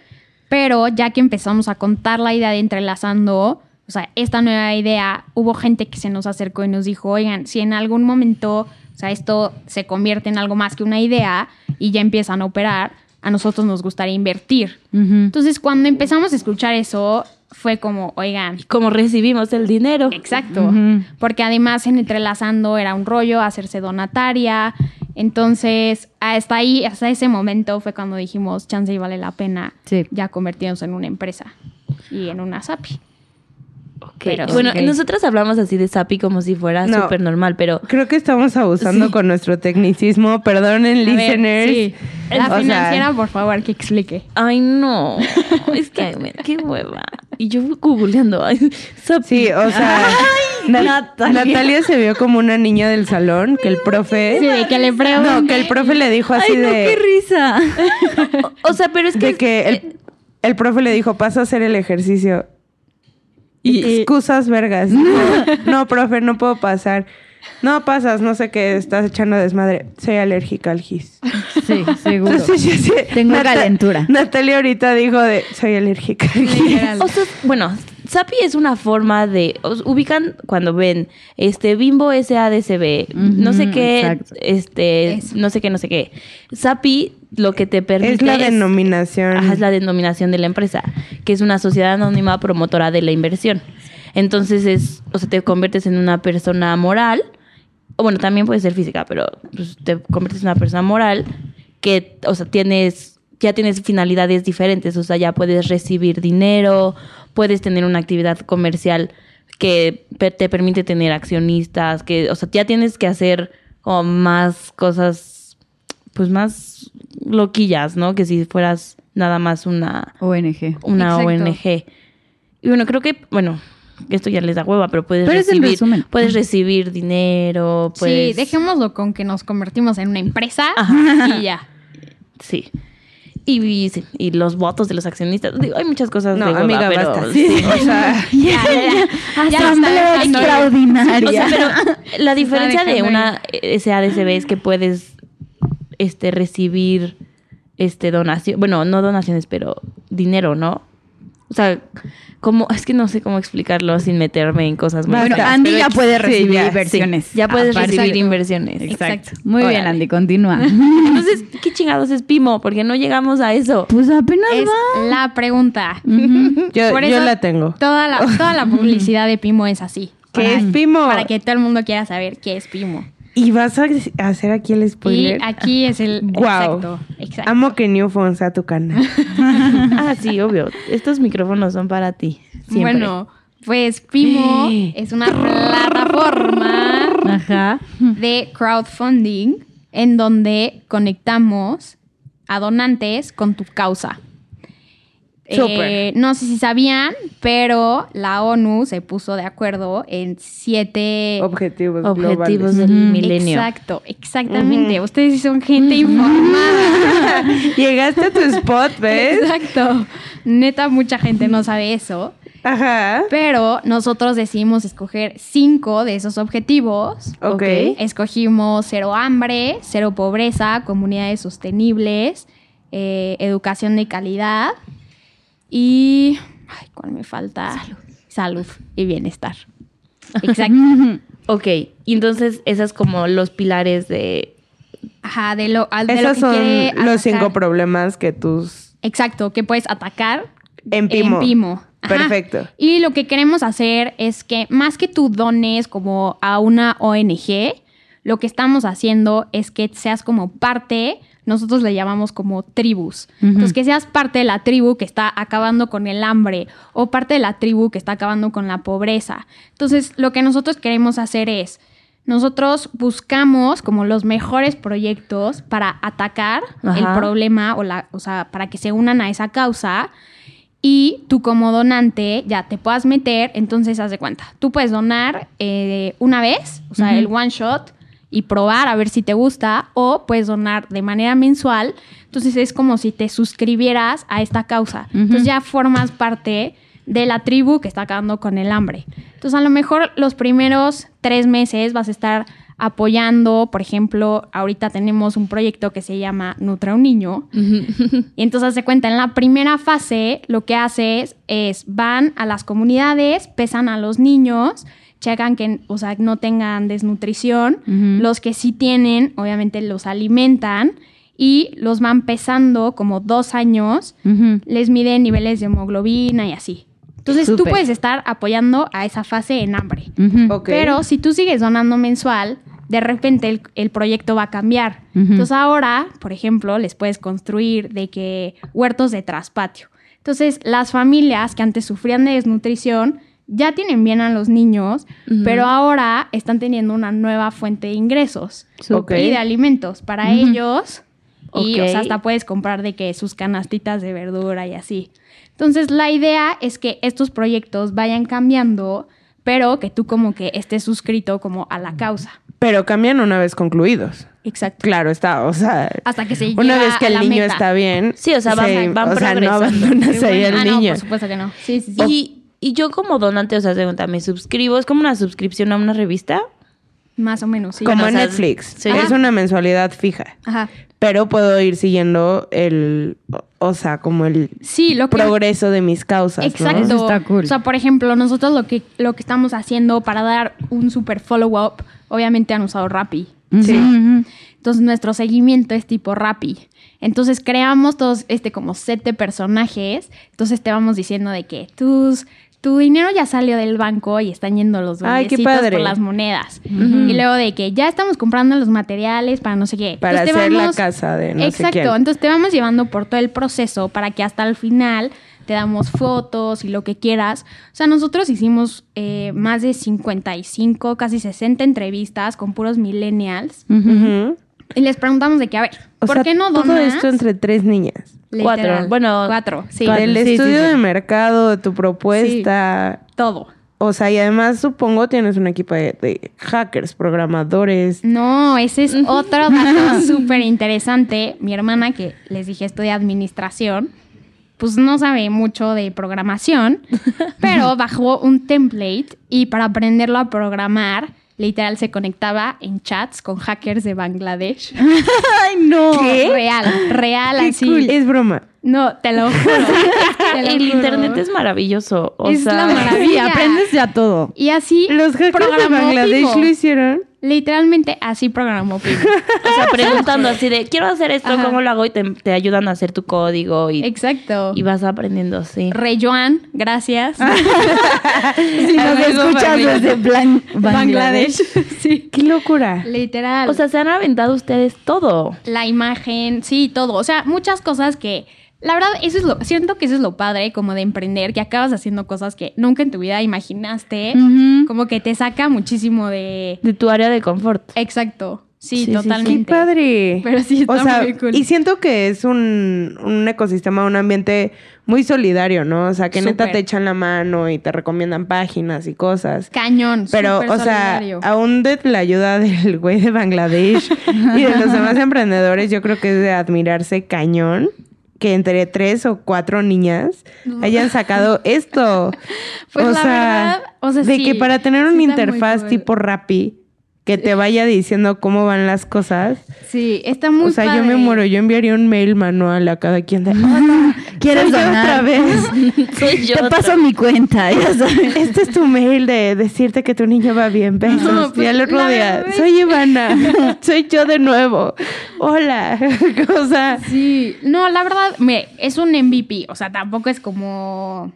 pero ya que empezamos a contar la idea de entrelazando, o sea, esta nueva idea, hubo gente que se nos acercó y nos dijo, oigan, si en algún momento, o sea, esto se convierte en algo más que una idea y ya empiezan a operar, a nosotros nos gustaría invertir. Entonces, cuando empezamos a escuchar eso, fue como, oigan, Como recibimos el dinero. Exacto. Porque además en Entrelazando era un rollo hacerse donataria. Entonces, hasta ahí, hasta ese momento fue cuando dijimos, chance y vale la pena Sí. ya convertirnos en una empresa y en una SAPI. Ok. Pero sí. bueno, Ok. nosotras hablamos así de SAPI como si fuera No. súper normal, pero Creo que estamos abusando Sí. con nuestro tecnicismo. Perdonen, A ver, listeners. sí. La O sea, financiera, por favor, que explique. Ay, no. es que, qué hueva. Y yo googleando. Ay, SAPI. Sí, o sea, Na- Natalia. Natalia. se vio como una niña del salón que el profe. Sí, de que le pregunté. No, que el profe le dijo así Ay, no, de. qué risa. O sea, pero es que. de que el, el profe le dijo, pasa a hacer el ejercicio. Y- Excusas vergas. No, no, profe, no puedo pasar. No pasas, no sé qué, estás echando desmadre. Soy alérgica al gis. Sí, seguro. Entonces, yo sí- Tengo calentura. Natalia ahorita dijo de, soy alérgica al gis. O sea, bueno, SAPI es una forma de. os ubican cuando ven este Bimbo SADCB, no sé qué, exacto. este, Eso. no sé qué, no sé qué. SAPI lo que te permite. Es la denominación. Ajá, es la denominación de la empresa, que es una sociedad anónima promotora de la inversión. Entonces es, o sea, te conviertes en una persona moral, o bueno, también puede ser física, pero pues, te conviertes en una persona moral que, o sea, tienes, ya tienes finalidades diferentes, o sea, ya puedes recibir dinero, puedes tener una actividad comercial que te permite tener accionistas, que, o sea, ya tienes que hacer como más cosas pues más loquillas, ¿no? Que si fueras nada más una, ONG. una Exacto. ONG. Y bueno, creo que, bueno, esto ya les da hueva, pero puedes Pero es el recibir, resumen. puedes recibir dinero, puedes... Sí, dejémoslo con que nos convertimos en una empresa Ajá. y ya. Sí. Y, y, y los votos de los accionistas. Digo, hay muchas cosas No, de hueva, amiga, pero basta. sí. O sea, Ya, ya, ya. Asamblea extraordinaria. O sea, pero la diferencia de una SADCB es que puedes este recibir este donación, bueno, no donaciones, pero dinero, ¿no? O sea, como es que no sé cómo explicarlo sin meterme en cosas muy Bueno, Andy ya puede recibir sí. inversiones. ya puedes Aparte. recibir Exacto. inversiones. Exacto. Muy bien. Andy, continúa. Entonces, ¿qué chingados es Pimo? Porque no llegamos a eso. pues apenas Es va. la pregunta. yo, Por yo eso la tengo. Toda la, toda la publicidad de Pimo es así. ¿Qué Para- es Pimo? Para que todo el mundo quiera saber qué es Pimo. ¿Y vas a hacer aquí el spoiler? Y aquí es el... Exacto. exacto. Amo que New Phone sea tu canal. Ah, sí, obvio. Estos micrófonos son para ti. Siempre. Bueno, pues Pimo es una plataforma Ajá. de crowdfunding en donde conectamos a donantes con tu causa. Eh, no sé si sabían, pero la ONU se puso de acuerdo en siete Objetivos, objetivos globales. del milenio. Exacto, exactamente. Ustedes sí son gente informada. Llegaste a tu spot, ¿ves? Exacto. Neta, mucha gente no sabe eso. Ajá. Pero nosotros decidimos escoger cinco de esos objetivos. Ok. Escogimos cero hambre, cero pobreza, comunidades sostenibles, eh, educación de calidad y... Ay, ¿cuál me falta? Salud. Salud y bienestar. Exacto. Ok, y entonces esos como los pilares de... Ajá, de lo, Esos que son quiere los cinco problemas que tus... Exacto, que puedes atacar En Pimo. Ajá. Perfecto. Y lo que queremos hacer es que más que tú dones como a una ONG, lo que estamos haciendo es que seas como parte, nosotros le llamamos como tribus. Entonces, que seas parte de la tribu que está acabando con el hambre o parte de la tribu que está acabando con la pobreza. Entonces, lo que nosotros queremos hacer es, nosotros buscamos como los mejores proyectos para atacar Ajá. el problema o, la, o sea, para que se unan a esa causa y tú como donante ya te puedas meter, entonces haz de cuenta, tú puedes donar eh, una vez, o sea, el one shot y probar a ver si te gusta o puedes donar de manera mensual, entonces es como si te suscribieras a esta causa, entonces ya formas parte de la tribu que está acabando con el hambre. Entonces a lo mejor los primeros tres meses vas a estar apoyando, por ejemplo, ahorita tenemos un proyecto que se llama Nutra un Niño, y entonces se cuenta, en la primera fase lo que haces es van a las comunidades, pesan a los niños, checan que o sea, no tengan desnutrición, Ujú. los que sí tienen, obviamente los alimentan y los van pesando como dos años, Ujú. les miden niveles de hemoglobina y así. Entonces tú puedes estar apoyando a esa fase en hambre. Ujú. Ok. Pero si tú sigues donando mensual, de repente el, el proyecto va a cambiar. Ujú. Entonces ahora, por ejemplo, les puedes construir de que huertos de traspatio. Entonces las familias que antes sufrían de desnutrición ya tienen bien a los niños, pero ahora están teniendo una nueva fuente de ingresos y de alimentos para ellos. Y o sea, hasta puedes comprar de que sus canastitas de verdura y así. Entonces, la idea es que estos proyectos vayan cambiando, pero que tú como que estés suscrito como a la causa. Pero cambian una vez concluidos. Exacto. Claro está, o sea... Hasta que se Una vez que el niño meta. está bien... Sí, o sea, van- se- van o sea, no progresando. abandonas ahí al ah, no, niño. por supuesto que no. Sí, sí, sí. Y, y yo como donante, o sea, se cuenta, me suscribo, es como una suscripción a una revista. Más o menos, sí. Como en o sea, Netflix. sí. Es una mensualidad fija. Ajá. Pero puedo ir siguiendo el... o- sea, como el Sí, lo que... progreso de mis causas, ¿no? Exacto. Eso está cool. O sea, por ejemplo, nosotros lo que, lo que estamos haciendo para dar un super follow-up, obviamente han usado Rappi. Sí. Entonces nuestro seguimiento es tipo Rappi. Entonces creamos todos este como set de personajes. Entonces te vamos diciendo de que tus, tu dinero ya salió del banco y están yendo los qué duendecitos por las monedas. Y luego de que ya estamos comprando los materiales para no sé qué. Para Entonces, hacer la casa de no sé Exacto. quién. Entonces te vamos llevando por todo el proceso para que hasta el final te damos fotos y lo que quieras. O sea, nosotros hicimos eh, más de 55, casi 60 entrevistas con puros millennials. Y les preguntamos de que, a ver, O ¿por sea, qué no todo donas? esto entre tres niñas. Cuatro. Bueno, cuatro, sí. cuatro. Del sí, sí, estudio sí. de mercado, de tu propuesta. Todo. O sea, y además supongo tienes un equipo de, de hackers, programadores. No, ese es otro dato súper interesante. Mi hermana, que les dije estudia administración, pues no sabe mucho de programación, pero bajó un template y para aprenderlo a programar, literal se conectaba en chats con hackers de Bangladesh. Ay, no. Real, real Qué así. cool. Es broma. No, te lo juro. te lo El juro. internet es maravilloso. O Es sea, la maravilla. Sí, aprendes ya todo. Y así Los hackers de Bangladesh lo hicieron. Literalmente así programó. O sea, preguntando así de, quiero hacer esto, Ajá. ¿cómo lo hago? Y te, te ayudan a hacer tu código y, Exacto. y vas aprendiendo así. Re Joan, gracias. Si nos escuchas familia. desde Blan- Bangladesh. sí. Qué locura. Literal. O sea, se han aventado ustedes todo. la imagen, sí, todo. O sea, muchas cosas que. La verdad, eso es lo. Siento que eso es lo padre, como de emprender, que acabas haciendo cosas que nunca en tu vida imaginaste. Como que te saca muchísimo de. De tu área de confort. Exacto. Sí, Sí, sí, sí. Qué totalmente. padre. Pero sí está o sea, muy cool. y siento que es un, un ecosistema, un ambiente muy solidario, ¿no? O sea, que neta te echan la mano y te recomiendan páginas y cosas. Cañón. Pero, o sea, aún de la ayuda del güey de Bangladesh y de los demás emprendedores, yo creo que es de admirarse cañón que entre tres o cuatro niñas hayan sacado esto. Pues o la sea, verdad, o sea, de sí, que para tener sí una interfaz cool. tipo Rappi que te vaya diciendo cómo van las cosas. Sí, está muy o sea, yo me muero, yo enviaría un mail manual a cada quien de, "Hola, ¿Quieres soy yo donar? otra vez? Soy yo. Te otra paso mi cuenta, ya sabes. Este es tu mail de decirte que tu niño va bien, besos. No, pues, y al otro día, soy Ivana, soy yo de nuevo. Hola. o sea, Sí, no, la verdad, me, es un MVP, o sea, tampoco es como,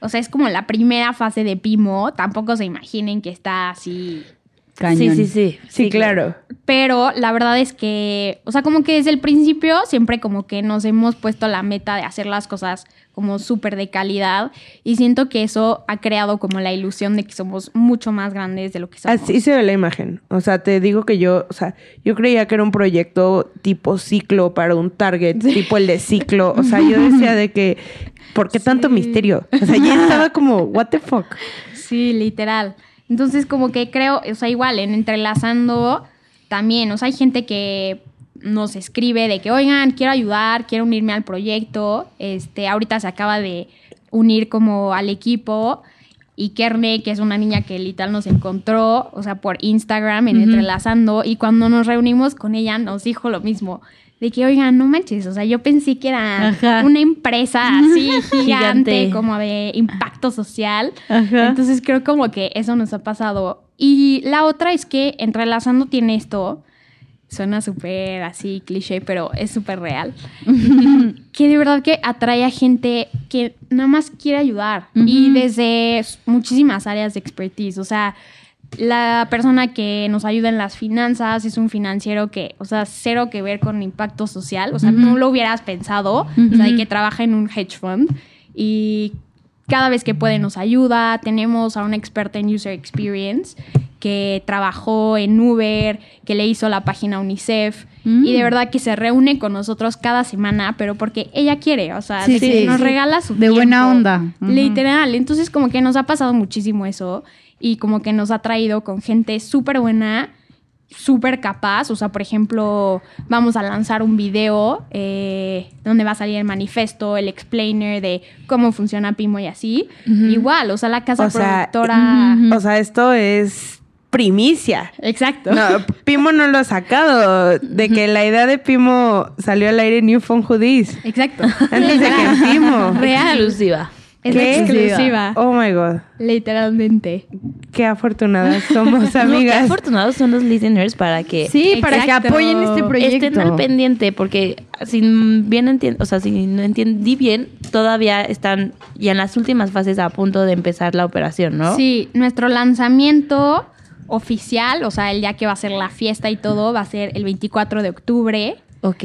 o sea, es como la primera fase de Pimo, tampoco se imaginen que está así, Cañón. Sí, sí, sí. sí, claro. pero la verdad es que, o sea, como que desde el principio siempre como que nos hemos puesto la meta de hacer las cosas como súper de calidad y siento que eso ha creado como la ilusión de que somos mucho más grandes de lo que somos. Así se ve la imagen. O sea, te digo que yo, o sea, yo creía que era un proyecto tipo ciclo para un target, tipo el de ciclo. O sea, yo decía de que, ¿por qué tanto Sí. misterio? O sea, ya estaba como, what the fuck. Sí, literal. Entonces, como que creo, o sea, igual, en entrelazando también, o sea, hay gente que nos escribe de que, oigan, quiero ayudar, quiero unirme al proyecto. Este, ahorita se acaba de unir como al equipo. Y Kerne, que es una niña que literal nos encontró, o sea, por Instagram, en entrelazando, y cuando nos reunimos con ella nos dijo lo mismo. De que, oigan, no manches, o sea, yo pensé que era Ajá. una empresa así gigante, Gigante. como de impacto social. Ajá. Entonces creo como que eso nos ha pasado. Y la otra es que entrelazando tiene esto, suena súper así cliché, pero es súper real, que de verdad que atrae a gente que nada más quiere ayudar y desde muchísimas áreas de expertise, o sea... La persona que nos ayuda en las finanzas es un financiero que, o sea, cero que ver con impacto social. O sea, no lo hubieras pensado. O sea, y que trabaja en un hedge fund. Y cada vez que puede nos ayuda. Tenemos a una experta en user experience que trabajó en Uber, que le hizo la página UNICEF. Y de verdad que se reúne con nosotros cada semana, pero porque ella quiere, o sea, Sí, de que sí, nos sí. regala su De buena onda. Ujú. Literal. Entonces, como que nos ha pasado muchísimo eso. Y como que nos ha traído con gente súper buena, súper capaz. O sea, por ejemplo, vamos a lanzar un video eh, donde va a salir el manifiesto, el explainer de cómo funciona Pimo y así. Igual, o sea, la casa O sea, productora. O sea, esto es primicia. Exacto. No, Pimo no lo ha sacado. De que la idea de Pimo salió al aire en New Phone Hoodies. Exacto. Antes de que en Pimo. Real. Exclusiva. Es ¿Qué? exclusiva. Oh my god. Literalmente. Qué afortunadas somos, No, qué amigas. afortunados son los listeners para que Sí, para que apoyen este proyecto. estén al pendiente, porque si bien entiendo, o sea, si no entendí bien, todavía están ya en las últimas fases a punto de empezar la operación, ¿no? Sí, nuestro lanzamiento oficial, o sea, el día que va a ser la fiesta y todo, va a ser el 24 de octubre. Ok,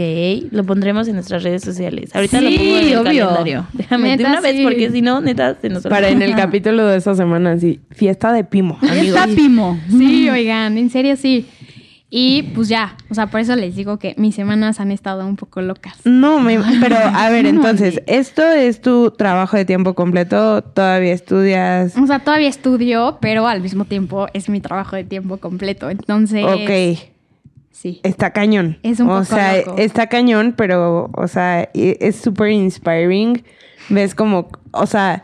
lo pondremos en nuestras redes sociales. Ahorita lo pongo en el obvio. calendario. Déjame de Neta, una vez, porque si no, neta, se nos Para en el olvida. capítulo de esta semana, sí. Fiesta de Pimo, amigos. está Pimo. Sí, oigan, en serio sí. Y pues ya, o sea, por eso les digo que mis semanas han estado un poco locas. No, me- pero a ver, entonces, ¿esto es tu trabajo de tiempo completo? ¿Todavía estudias? O sea, todavía estudio, pero al mismo tiempo es mi trabajo de tiempo completo. Entonces, Ok, sí. está cañón. Es un O poco sea, loco. está cañón, pero, o sea, e- es súper inspiring. Ves como, o sea,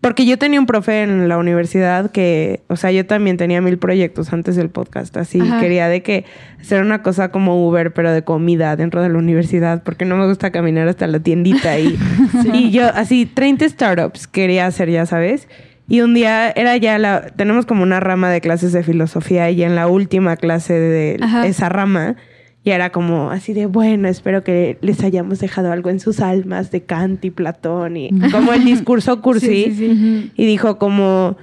porque yo tenía un profe en la universidad que, o sea, yo también tenía mil proyectos antes del podcast, así Ajá. quería de que hacer una cosa como Uber, pero de comida dentro de la universidad, porque no me gusta caminar hasta la tiendita y, y yo así 30 startups quería hacer, ya sabes. Y un día era ya la, tenemos como una rama de clases de filosofía y en la última clase de Ajá. esa rama ya era como así de, bueno, espero que les hayamos dejado algo en sus almas de Kant y Platón y como el discurso cursi. Sí, sí, sí. Y dijo como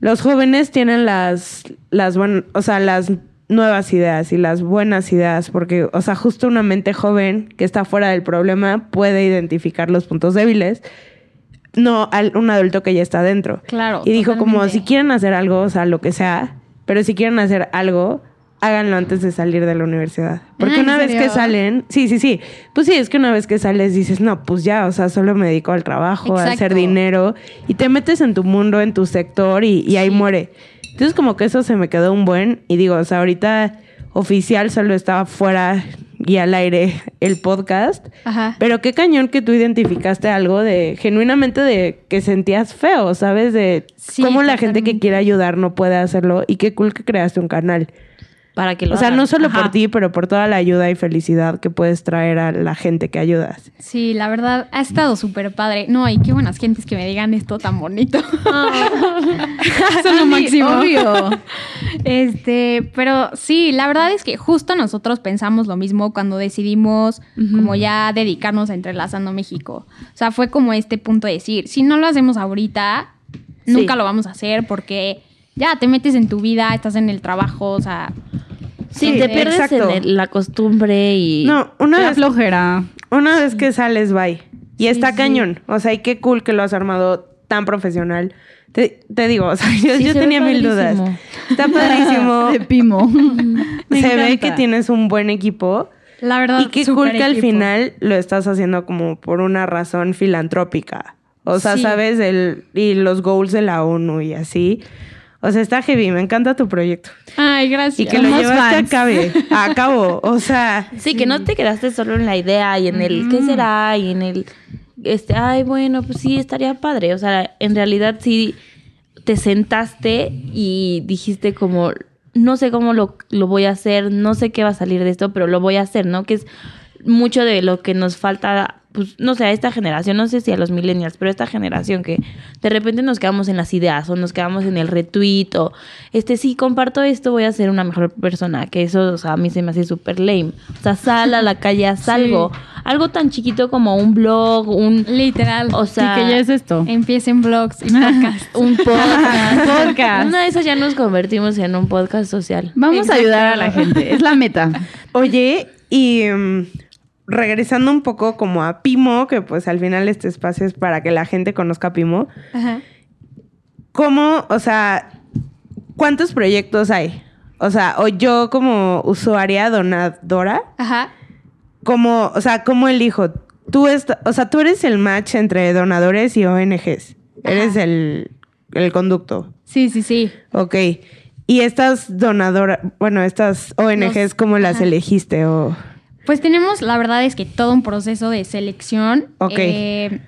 los jóvenes tienen las, las buen- o sea, las nuevas ideas y las buenas ideas, porque, o sea, justo una mente joven que está fuera del problema puede identificar los puntos débiles, no al- un adulto que ya está dentro. Claro, Y dijo como, si quieren hacer algo, o sea, lo que sea, pero si quieren hacer algo, háganlo antes de salir de la universidad. Porque Ah, ¿en una vez que salen, sí, sí, sí, pues sí, es que una vez que sales dices, no, pues ya, o sea, solo me dedico al trabajo, a hacer dinero, y te metes en tu mundo, en tu sector, y, y ahí muere. Entonces como que eso se me quedó un buen, y digo, o sea, ahorita oficial solo estaba fuera y al aire el podcast. Ajá. Pero qué cañón que tú identificaste algo de genuinamente de que sentías feo, ¿sabes? De Sí, cómo la gente que quiere ayudar no puede hacerlo y qué cool que creaste un canal. Para que lo O sea, hagan. no solo Ajá. por ti, pero por toda la ayuda y felicidad que puedes traer a la gente que ayudas. Sí, la verdad ha estado súper padre. No, y qué buenas gentes que me digan esto tan bonito. Son lo máximo. Obvio. Este, pero sí, la verdad es que justo nosotros pensamos lo mismo cuando decidimos como ya dedicarnos a Entrelazando México. O sea, fue como este punto de decir, si no lo hacemos ahorita, nunca lo vamos a hacer porque ya te metes en tu vida, estás en el trabajo, o sea, Sí, te pierdes exacto. en el- la costumbre y... No, una La vez, flojera. una vez que sales, bye. Y Sí, está sí. cañón. O sea, y qué cool que lo has armado tan profesional. Te, te digo, o sea, yo, Sí, yo se ve tenía mil dudas. Está padrísimo. De Pimo. Se ve que tienes un buen equipo. la verdad Y qué cool que al equipo. final lo estás haciendo como por una razón filantrópica. O sea, sabes, el, y los goals de la ONU y así. O sea, está heavy, me encanta tu proyecto. Ay, gracias. Y que lo llevaste fans. a, cabe, a cabo. O sea, Sí, que no te quedaste solo en la idea y en el qué será y en el este, ay, bueno, pues sí estaría padre, o sea, en realidad sí te sentaste y dijiste como no sé cómo lo, lo voy a hacer, no sé qué va a salir de esto, pero lo voy a hacer, ¿no? Que es mucho de lo que nos falta, pues, no sé, a esta generación, no sé si a los millennials, pero a esta generación que de repente nos quedamos en las ideas o nos quedamos en el retweet o, este, sí, comparto esto, voy a ser una mejor persona, que eso, o sea, a mí se me hace súper lame. O sea, sal a la calle, haz Sí. algo, algo tan chiquito como un blog, un, Literal. o sea, sí, que ya es esto. Empiecen blogs y podcasts. un podcast. Podcast. Una de esas ya nos convertimos en un podcast social. Vamos a ayudar a la gente. Es la meta. oye, y mm, regresando un poco como a Pimo, que pues al final este espacio es para que la gente conozca a Pimo. Ajá. ¿Cómo, o sea, cuántos proyectos hay? O sea, o yo como usuaria donadora, Ajá. como, o sea, ¿cómo elijo? Tú o sea, tú eres el match entre donadores y ONGs. Eres el, el conducto. Sí, sí, sí. Ok. Y estas donadoras, bueno, estas ONGs, Los- ¿cómo las ajá. elegiste? O... Pues tenemos, la verdad es que todo un proceso de selección. Ok. Eh,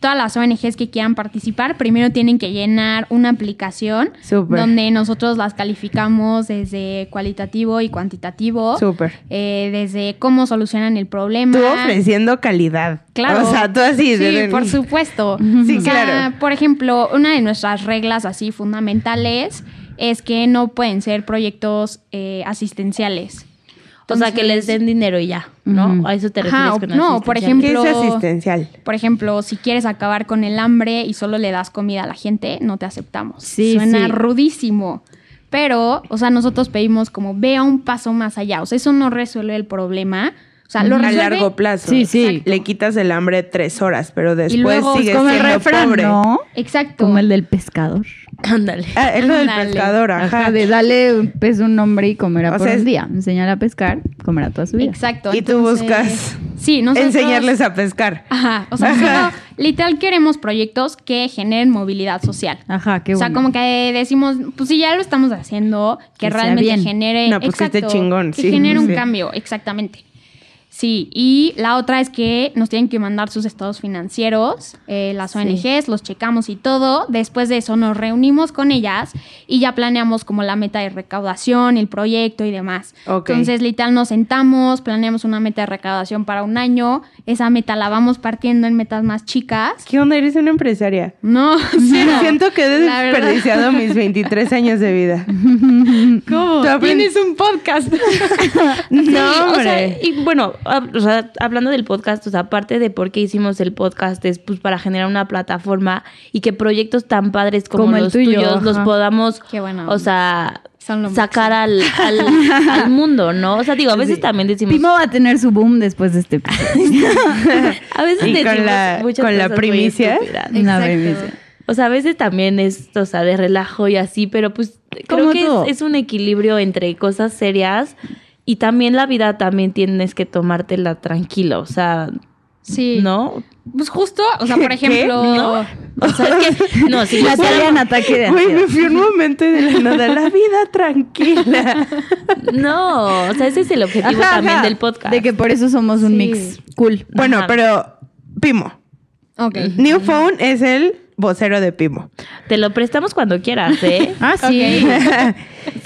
todas las ONGs que quieran participar, primero tienen que llenar una aplicación Súper. donde nosotros las calificamos desde cualitativo y cuantitativo. Súper. Eh, desde cómo solucionan el problema. Tú ofreciendo calidad. Claro. O sea, tú así. Sí, de- por supuesto. Sí, O sea, claro. Por ejemplo, una de nuestras reglas así fundamentales es que no pueden ser proyectos eh, asistenciales. O sea, que les den dinero y ya, ¿no? A eso te Ajá, refieres o- con no, por asistencial. ¿Qué es ejemplo- asistencial? Por ejemplo, si quieres acabar con el hambre y solo le das comida a la gente, no te aceptamos. Sí, Suena sí. rudísimo. Pero, o sea, nosotros pedimos como vea un paso más allá. O sea, eso no resuelve el problema. Sea, lo a largo plazo. Sí, sí. Le quitas el hambre tres horas, pero después luego, sigues Como el siendo refrán, pobre. ¿no? Exacto. Como el del pescador. Ándale. Ah, es lo del pescador, ajá. Ajá, de darle un pez un nombre y comerá O por sea, un es- día. Enseñar a pescar, comerá toda su vida. Exacto. Y tú entonces- buscas Sí, nosotros... Enseñarles a pescar. Ajá, o sea, Ajá. solo literal queremos proyectos que generen movilidad social. Ajá, qué o sea, bueno. como que decimos, pues si ya lo estamos haciendo, que, realmente genere. No, pues que esté exacto, chingón, Que sí, genere un sí. cambio, exactamente. Sí, y la otra es que nos tienen que mandar sus estados financieros, eh, las Sí. ONGs, los checamos y todo. Después de eso nos reunimos con ellas y ya planeamos como la meta de recaudación, el proyecto y demás. Entonces, literal, nos sentamos, planeamos una meta de recaudación para un año. Esa meta la vamos partiendo en metas más chicas. ¿Qué onda? Eres una empresaria. No, cero. Siento que he desperdiciado mis 23 años de vida. ¿Cómo? Tienes un podcast. No, Sí, o sea, hombre. y bueno, o sea, hablando del podcast, o sea, aparte de por qué hicimos el podcast, es pues para generar una plataforma y que proyectos tan padres como, Como el los tuyo, tuyos los podamos, o sea, sacar al, al, al mundo, ¿no? O sea, digo, a veces también decimos, Pimo va a tener su boom después de este episodio. a veces Y con decimos la- muchas con la cosas primicia. Una primicia. O sea, a veces también es, o sea, de relajo y así, pero pues creo Como que es un equilibrio entre cosas serias y también la vida también tienes que tomártela tranquilo, o sea, Sí. ¿no? Pues justo, o sea, por ¿Qué? ejemplo. ¿No? O sea, es que, no, si La en ataque de Güey, me fui un momento de la nada. La vida tranquila. no, o sea, ese es el objetivo Ajá, también ajá. del podcast. De que por eso somos un Sí. mix cool. Bueno, Ajá. pero Pimo. Ok. New Phone es el vocero de Pimo. Te lo prestamos cuando quieras, ¿eh? Ah, sí.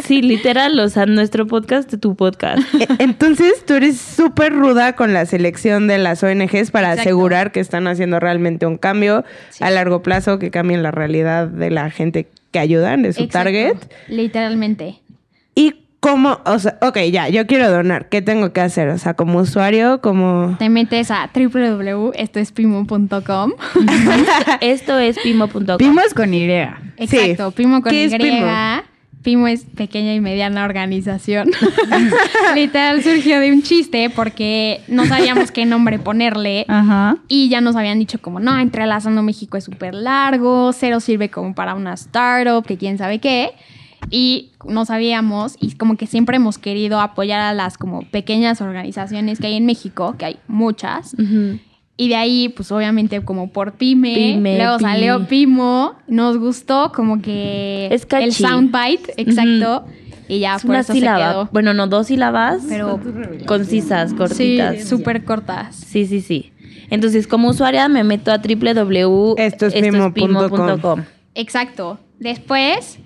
Sí, literal, o sea, nuestro podcast, tu podcast. E- Entonces, tú eres súper ruda con la selección de las ONGs para Exacto. asegurar que están haciendo realmente un cambio a largo plazo, que cambien la realidad de la gente que ayudan, de su Exacto. target. Literalmente. Y cómo, o sea, ok, ya, yo quiero donar. ¿Qué tengo que hacer? O sea, como usuario, como... Te metes a www.estoespimo.com. Esto es pimo.com. Pimo es con Y. Exacto, Pimo con ¿Qué Y. es Pimo? Pimo es pequeña y mediana organización. Literal surgió de un chiste porque no sabíamos qué nombre ponerle. Ajá. Y ya nos habían dicho como, no, entrelazando México es súper largo, cero sirve como para una startup, que quién sabe qué. Y no sabíamos, y como que siempre hemos querido apoyar a las como pequeñas organizaciones que hay en México, que hay muchas. Y de ahí, pues obviamente como por Pyme, Pyme, luego salió Pimo, nos gustó como que Es el soundbite, exacto. Y ya Es por una eso se sílaba. quedó. Bueno, no, dos sílabas. Pero concisas, sí, cortitas. súper cortas. Sí, sí, sí. Entonces, como usuaria me meto a www.estoespimo.com. Exacto. Después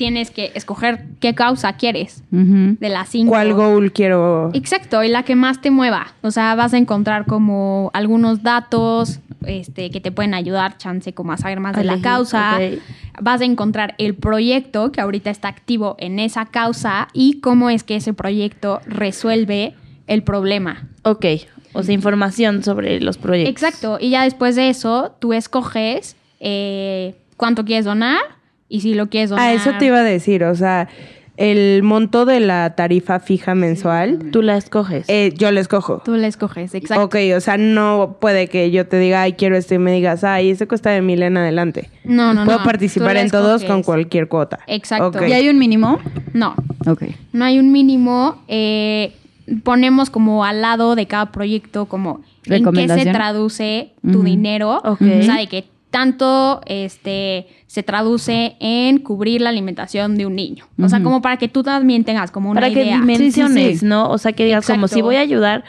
tienes que escoger qué causa quieres Ujú. de las cinco. ¿Cuál goal quiero? Exacto, y la que más te mueva. O sea, vas a encontrar como algunos datos este, que te pueden ayudar, chance, como a saber más de la causa. Vas a encontrar el proyecto que ahorita está activo en esa causa y cómo es que ese proyecto resuelve el problema. Ok. O sea, información sobre los proyectos. Exacto, y ya después de eso, tú escoges eh, cuánto quieres donar y si lo quieres donar. Ah, eso te iba a decir, o sea, el monto de la tarifa fija mensual, Tú la escoges. eh, yo lo escojo. Tú la escoges, exacto. Ok, o sea, no puede que yo te diga, ay, quiero esto y me digas, ay, ese cuesta de mil en adelante. No, no, Puedo no. participar tú la en todos con cualquier cuota. Exacto. ¿Y hay un mínimo? No, Ok. no hay un mínimo. eh, ponemos como al lado de cada proyecto como en qué se traduce tu dinero. Ok. O sea, de que tanto este se traduce en cubrir la alimentación de un niño. O sea, como para que tú también tengas como una Para que idea. dimensiones, Sí, sí, sí. ¿no? O sea, que digas como Exacto. si voy a ayudar,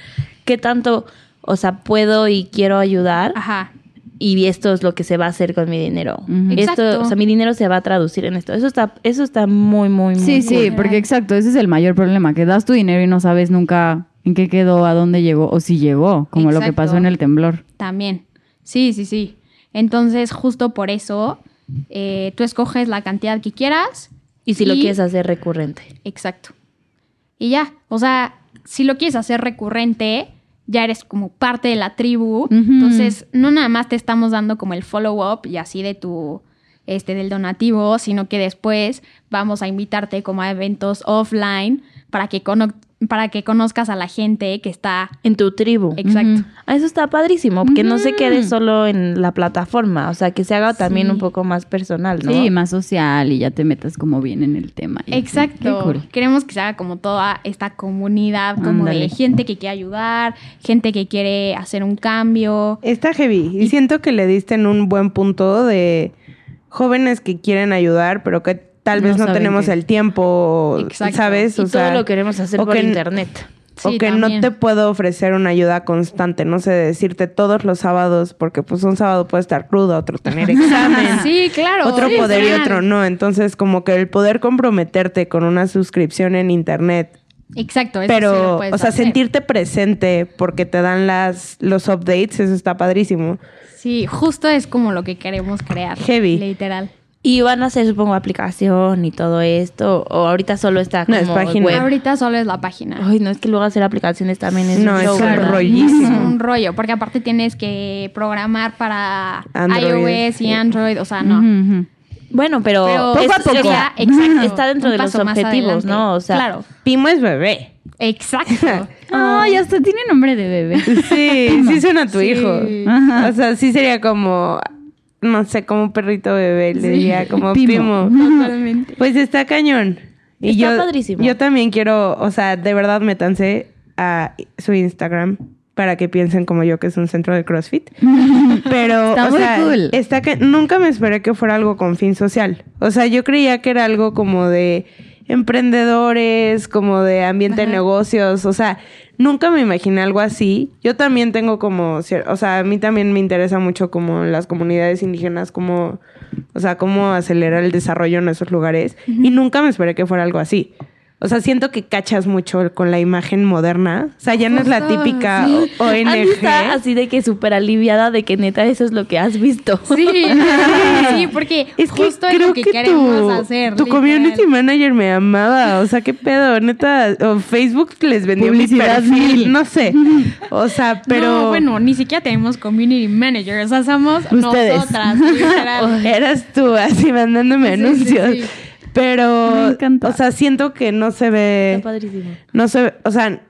¿qué tanto, o sea, puedo y quiero ayudar? Ajá. Y esto es lo que se va a hacer con mi dinero. Ujú. Esto, Exacto. o sea, mi dinero se va a traducir en esto. Eso está, eso está muy, muy, muy Sí, sí, porque exacto, ese es el mayor problema, que das tu dinero y no sabes nunca en qué quedó, a dónde llegó o si llegó, como lo que Exacto. pasó en el temblor. También. Sí, sí, sí. Entonces, justo por eso, eh, tú escoges la cantidad que quieras. Y si lo quieres hacer recurrente. Exacto. Y ya, o sea, si lo quieres hacer recurrente, ya eres como parte de la tribu. Entonces, no nada más te estamos dando como el follow-up y así de tu, este, del donativo, sino que después vamos a invitarte como a eventos offline para que cono- para que conozcas a la gente que está En tu tribu. exacto. Ah, Eso está padrísimo, que no se quede solo en la plataforma, o sea, que se haga también Sí. un poco más personal, ¿no? Sí, más social y ya te metas como bien en el tema. y. Exacto. Qué cool. Queremos que se haga como toda esta comunidad, como de gente que quiere ayudar, gente que quiere hacer un cambio. Está heavy. Y siento que le diste en un buen punto de jóvenes que quieren ayudar, pero que tal vez no, tenemos el tiempo, Exacto. ¿sabes? Y todo lo queremos hacer o por que- internet. O que también. no te puedo ofrecer una ayuda constante, no sé, decirte todos los sábados, porque pues un sábado puede estar crudo, otro tener examen. Sí, claro. Otro Sí, poder y otro no. Entonces, como que el poder comprometerte con una suscripción en internet, Exacto. eso sí lo pero, puedes o sea, hacer. sentirte presente porque te dan las los updates, eso está padrísimo. Sí, justo es como lo que queremos crear. Heavy. Literal. Y van a hacer, supongo, aplicación y todo esto, o ahorita solo está No, como es página. web. Ahorita solo es la página. Ay, no, es que luego hacer aplicaciones también es No, un es un rollísimo. Es un rollo, porque aparte tienes que programar para Android. iOS y Android, o sea, no. Bueno, pero, poco a poco. sería- Exacto. está dentro de los objetivos. ¿no? O sea, claro. Pimo es bebé. Exacto. Ay, hasta tiene nombre de bebé. Sí, sí suena a tu Sí. hijo. Ajá. O sea, sí sería como, no sé, como perrito bebé, le diría como Pimo. Pimo. Totalmente. Pues está cañón. Y Está yo, padrísimo. Yo también quiero, o sea, de verdad métanse a su Instagram para que piensen como yo que es un centro de CrossFit. Pero, Está o muy sea, cool. está que nunca me esperé que fuera algo con fin social. O sea, yo creía que era algo como de emprendedores, como de ambiente de negocios, o sea, nunca me imaginé algo así. Yo también tengo como, o sea, a mí también me interesa mucho como las comunidades indígenas, como, o sea, cómo acelerar el desarrollo en esos lugares. Y nunca me esperé que fuera algo así. O sea, siento que cachas mucho con la imagen moderna. O sea, ya no es la típica sí. o- ONG. Está así de que súper aliviada de que neta eso es lo que has visto. Sí, sí, porque Es que justo es creo lo que, que, queremos tu, hacer. tu literal. community manager me amaba. O sea, qué pedo, neta. O Facebook les vendió mi Publicidad perfil. mil. No sé. O sea, pero. No, bueno, ni siquiera tenemos community manager, o sea, somos Ustedes. nosotras. literal. Eras tú así mandándome Sí, sí, anuncios. sí. Pero. Me encanta. O sea, siento que no se ve. Está padrísimo. No se ve. O sea.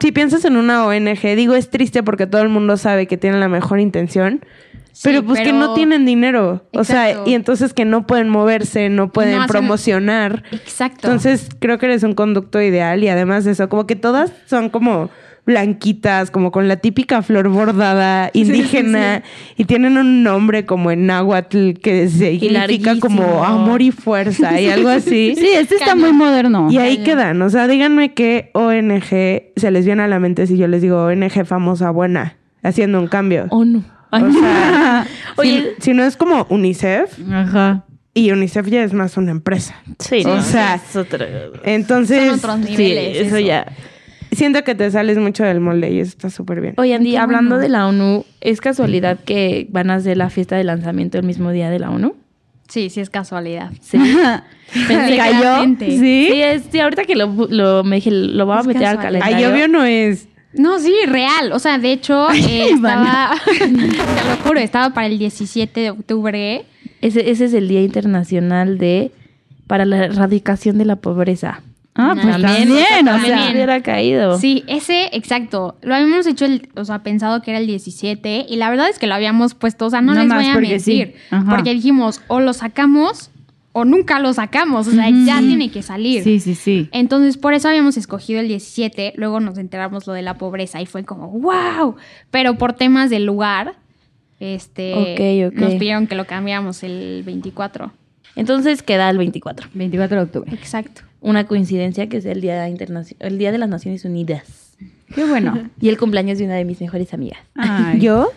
Si piensas en una ONG, digo, es triste porque todo el mundo sabe que tienen la mejor intención. Sí, pero pues que no tienen dinero. O sea, y entonces que no pueden moverse, no pueden promocionar. Exacto. Entonces creo que eres un conducto ideal y además de eso, como que todas son como blanquitas, como con la típica flor bordada indígena y tienen un nombre como en náhuatl que significa como amor y fuerza y algo así. Sí, este está muy moderno. Y ahí quedan, o sea, díganme qué ONG se les viene a la mente si yo les digo ONG famosa buena, haciendo un cambio. Oh, no. Ay, O sea, Oye. si, si no es como UNICEF, Ajá. y UNICEF ya es más una empresa. sí, o no, sea, es otra- Entonces, Son otros sí, niveles. eso ya. Siento que te sales mucho del molde y eso está súper bien. Oye, Andy, Qué hablando bueno. de la ONU, ¿es casualidad que van a hacer la fiesta de lanzamiento el mismo día de la ONU? Sí, sí es casualidad. Sí. Pensé cayó. gente. Sí. Sí, es- sí, ahorita que lo, lo, me dije, lo voy a Es meter al casualidad. Ay, calendario. obvio no es. No, sí, real. O sea, de hecho, eh, estaba, te lo juro, estaba para el 17 de octubre. Ese, ese es el Día Internacional de para la erradicación de la pobreza. Ah, pues También, también, o también. sea. hubiera caído. Sí, ese, exacto. Lo habíamos hecho, el, o sea, pensado que era el 17 y la verdad es que lo habíamos puesto, o sea, no Nada les voy a sí. mentir. Porque dijimos, o lo sacamos o nunca lo sacamos, o sea, ya tiene que salir. Sí, sí, sí. Entonces, por eso habíamos escogido el 17, luego nos enteramos lo de la pobreza y fue como, wow, pero por temas del lugar, este, nos pidieron que lo cambiáramos el 24. Entonces queda el 24. 24 de octubre. Exacto. Una coincidencia que es el Día Internacional, el Día de las Naciones Unidas. Qué bueno. Y el cumpleaños de una de mis mejores amigas. Ay. ¿Yo?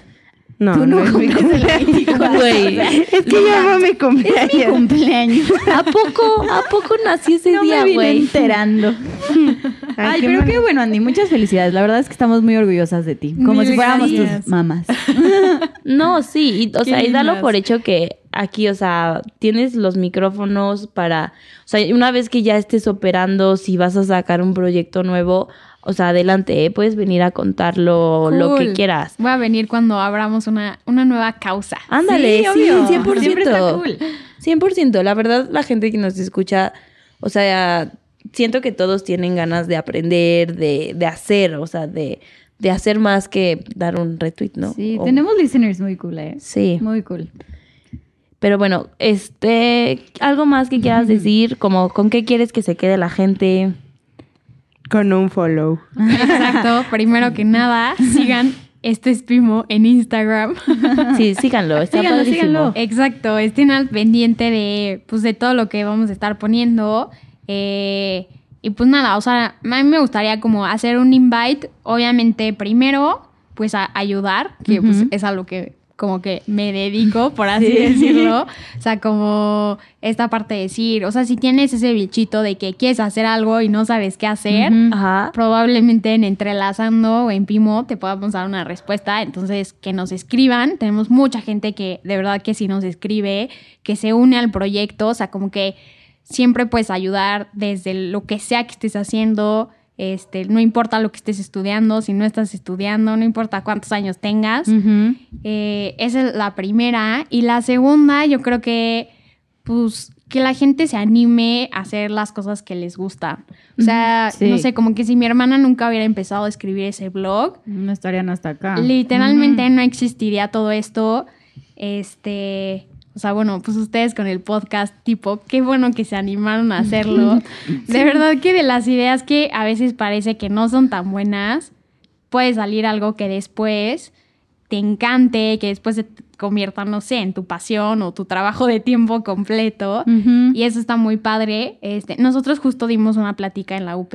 No, Tú no no es mi cumples el cumpleaños. 24. Güey. Es que yo amo mi cumpleaños. cumpleaños. ¿A poco? ¿A poco nací ese No día, me güey? enterando. Ay, qué pero mal- qué bueno, Andy. Muchas felicidades. La verdad es que estamos muy orgullosas de ti. Como Mil si fuéramos gracias. tus mamás. No, sí, y, o sea, y dalo por hecho que aquí, o sea, tienes los micrófonos para, o sea, una vez que ya estés operando, si vas a sacar un proyecto nuevo, o sea, adelante, ¿eh? puedes venir a contarlo lo que quieras. Voy a venir cuando abramos una, una nueva causa. Ándale, sí, obvio. 100%. Siempre está cool. 100%. La verdad, la gente que nos escucha, o sea, siento que todos tienen ganas de aprender, de, de hacer, o sea, de, de hacer más que dar un retweet, ¿no? Sí, O- tenemos listeners muy cool, ¿eh? Sí. Muy cool. Pero bueno, este, algo más que quieras decir, como con qué quieres que se quede la gente. Con un follow. Exacto. Primero que nada, sigan este es Pimo en Instagram. Sí, síganlo, está Síganlo, padrísimo. síganlo. Exacto, estén al pendiente de, pues, de todo lo que vamos a estar poniendo. Eh, y pues nada, o sea, a mí me gustaría como hacer un invite, obviamente primero, pues a ayudar, que pues Ujú. es a lo que como que me dedico, por así Sí. decirlo. O sea, como esta parte de decir, o sea, si tienes ese bichito de que quieres hacer algo y no sabes qué hacer. Ajá. probablemente en Entrelazando o en Pimo te podamos dar una respuesta. Entonces, que nos escriban. Tenemos mucha gente que de verdad que sí nos escribe, que se une al proyecto. O sea, como que siempre puedes ayudar desde lo que sea que estés haciendo. Este, no importa lo que estés estudiando, si no estás estudiando, no importa cuántos años tengas. Eh, esa es la primera. Y la segunda, yo creo que, pues, que la gente se anime a hacer las cosas que les gustan. O sea, Sí. no sé, como que si mi hermana nunca hubiera empezado a escribir ese blog, No estarían hasta acá. literalmente no existiría todo esto. Este. O sea, bueno, pues ustedes con el podcast, tipo, qué bueno que se animaron a hacerlo. De verdad que de las ideas que a veces parece que no son tan buenas, puede salir algo que después te encante, que después se convierta, no sé, en tu pasión o tu trabajo de tiempo completo. Y eso está muy padre. Este, nosotros justo dimos una plática en la UP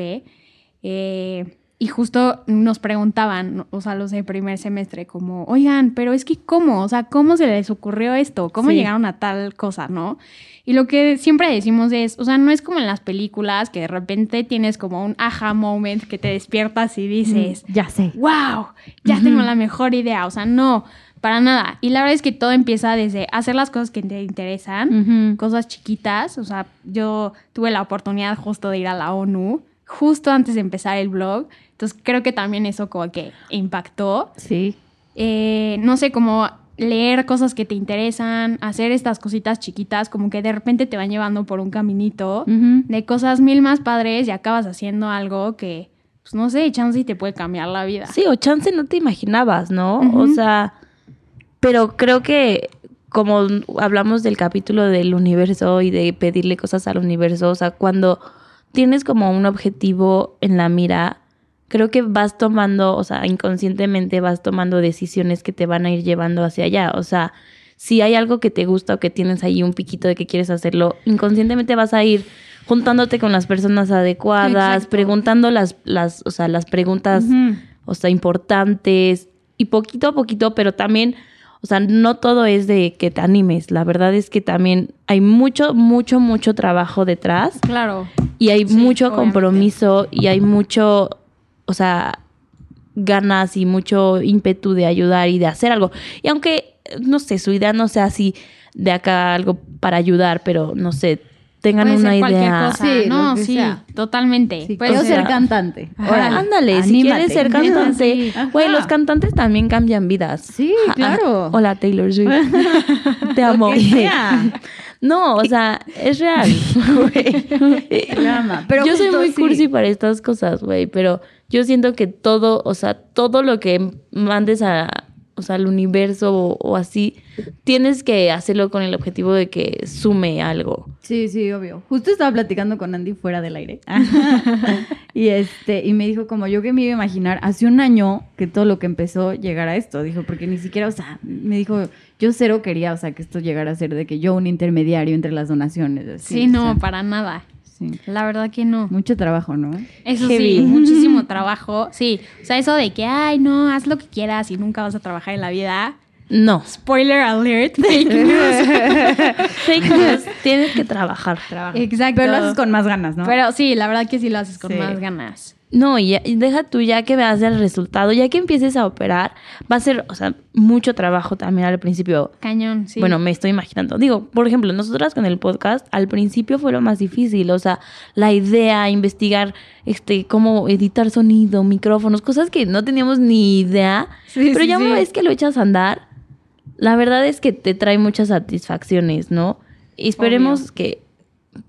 eh, y justo nos preguntaban, o sea, los de primer semestre, como, oigan, pero es que ¿cómo? O sea, ¿cómo se les ocurrió esto? ¿Cómo Sí. llegaron a tal cosa, no? Y lo que siempre decimos es, o sea, no es como en las películas que de repente tienes como un aha moment que te despiertas y dices, Ya sé. wow, ya tengo la mejor idea. O sea, no, para nada. Y la verdad es que todo empieza desde hacer las cosas que te interesan, cosas chiquitas. O sea, yo tuve la oportunidad justo de ir a la ONU, justo antes de empezar el blog. Entonces creo que también eso como que impactó. Sí. Eh, no sé, como leer cosas que te interesan, hacer estas cositas chiquitas, como que de repente te van llevando por un caminito de cosas mil más padres y acabas haciendo algo que, pues no sé, chance y te puede cambiar la vida. Sí, o chance no te imaginabas, ¿no? O sea, pero creo que como hablamos del capítulo del universo y de pedirle cosas al universo, o sea, cuando tienes como un objetivo en la mira, creo que vas tomando, o sea, inconscientemente vas tomando decisiones que te van a ir llevando hacia allá. O sea, si hay algo que te gusta o que tienes ahí un piquito de que quieres hacerlo, inconscientemente vas a ir juntándote con las personas adecuadas, Exacto. preguntando las, las, o sea, las preguntas o sea, importantes y poquito a poquito, pero también, o sea, no todo es de que te animes, la verdad es que también hay mucho, mucho, mucho trabajo detrás Claro. y hay Sí, mucho obviamente. compromiso y hay mucho, o sea, ganas y mucho ímpetu de ayudar y de hacer algo. Y aunque, no sé, su idea no sea así de acá algo para ayudar, pero no sé, tengan Puede una ser idea. cosa. Sí, no, sí, sea. totalmente. Sí, sea- ser cantante. Órale, Ándale, si anímate. quieres ser cantante. Güey, los cantantes también cambian vidas. Sí, claro. Hola, Taylor Swift. Te amo. No, o sea, es real. Pero yo soy muy sí. cursi para estas cosas, güey, pero yo siento que todo, o sea, todo lo que mandes a, o sea, al universo o, o así, tienes que hacerlo con el objetivo de que sume algo. Sí, sí, obvio. Justo estaba platicando con Andy fuera del aire. y este, y me dijo como yo que me iba a imaginar hace un año que todo lo que empezó llegara a esto. Dijo, porque ni siquiera, o sea, me dijo, yo cero quería, o sea, que esto llegara a ser de que yo un intermediario entre las donaciones. así, Sí, o no, sea, para nada. Sí. La verdad que no. Mucho trabajo, ¿no? Eso Heavy. sí, muchísimo trabajo. Sí, o sea, eso de que, ay, no, haz lo que quieras y nunca vas a trabajar en la vida. No. Spoiler alert, fake news. Fake news, tienes que trabajar, trabajar. Exacto. Pero lo haces con más ganas, ¿no? Pero sí, la verdad que sí lo haces con Sí. más ganas. No, y, deja tú ya que veas el resultado, ya que empieces a operar, va a ser, o sea, mucho trabajo también al principio. Cañón, sí. Bueno, me estoy imaginando. Digo, por ejemplo, nosotras con el podcast, al principio fue lo más difícil, o sea, la idea, investigar, este, cómo editar sonido, micrófonos, cosas que no teníamos ni idea. Sí, pero sí, ya una sí. vez que lo echas a andar, la verdad es que te trae muchas satisfacciones, ¿no? Y esperemos Obvio. que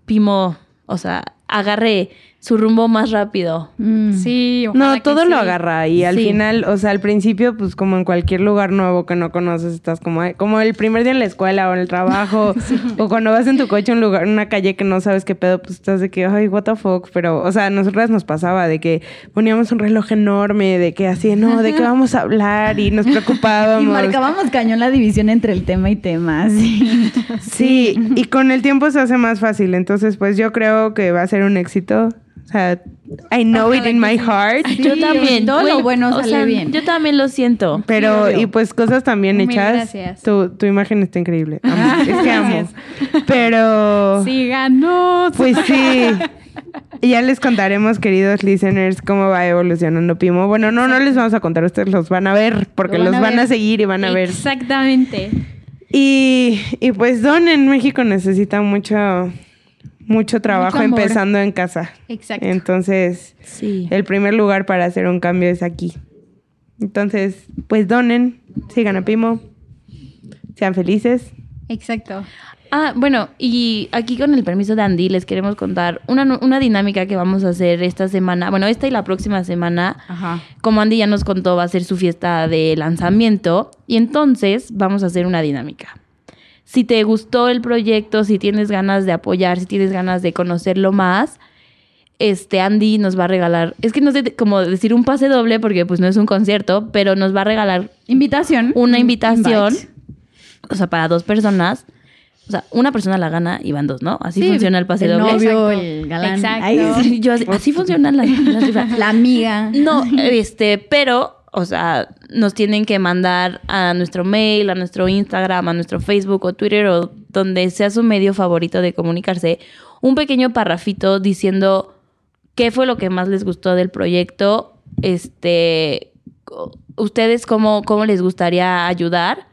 Pimo, o sea, agarre su rumbo más rápido. Mm. Sí, ojalá No, que todo lo sí. agarra y al Sí. final, o sea, al principio, pues como en cualquier lugar nuevo que no conoces, estás como, "Ay", como el primer día en la escuela o en el trabajo, o cuando vas en tu coche a un lugar, una calle que no sabes qué pedo, pues estás de que, ay, what the fuck, pero, o sea, a nosotras nos pasaba de que poníamos un reloj enorme, de que así, no, de qué vamos a hablar y nos preocupábamos. Y marcábamos cañón la división entre el tema y tema, sí. Sí, y con el tiempo se hace más fácil. Entonces, pues yo creo que va a ser un éxito. O sea, I know it in my sí. heart. Sí, yo también. todo lo bueno o sale sea, bien. Yo también lo siento. Pero, y pues cosas también Mil hechas. gracias. Tu, tu imagen está increíble. Amo. es que amo. Pero, Síganos. pues sí. Ya les contaremos, queridos listeners, cómo va evolucionando Pimo. Bueno, no, no les vamos a contar, ustedes los van a ver, porque van los a van a seguir y van a ver. Exactamente. Y, y pues Don en México necesita mucho, mucho trabajo empezando en casa. Exacto. Entonces, Sí. el primer lugar para hacer un cambio es aquí. Entonces, pues donen, sigan a Pimo, sean felices. Exacto. Ah, bueno, y aquí con el permiso de Andy les queremos contar una, una dinámica que vamos a hacer esta semana, bueno, esta y la próxima semana. Ajá. Como Andy ya nos contó, va a ser su fiesta de lanzamiento y entonces vamos a hacer una dinámica. Si te gustó el proyecto, si tienes ganas de apoyar, si tienes ganas de conocerlo más, este Andy nos va a regalar, es que no sé cómo decir un pase doble porque pues no es un concierto, pero nos va a regalar Invitación. una invitación, invite. o sea, para dos personas. O sea, una persona la gana y van dos, ¿no? Así Sí, funciona el pase el doble. novio, Exacto. el galán. Exacto. Yo así, así funcionan las, las. La amiga. No, este, pero, o sea, nos tienen que mandar a nuestro mail, a nuestro Instagram, a nuestro Facebook o Twitter o donde sea su medio favorito de comunicarse, un pequeño parrafito diciendo qué fue lo que más les gustó del proyecto, este, ustedes cómo, cómo les gustaría ayudar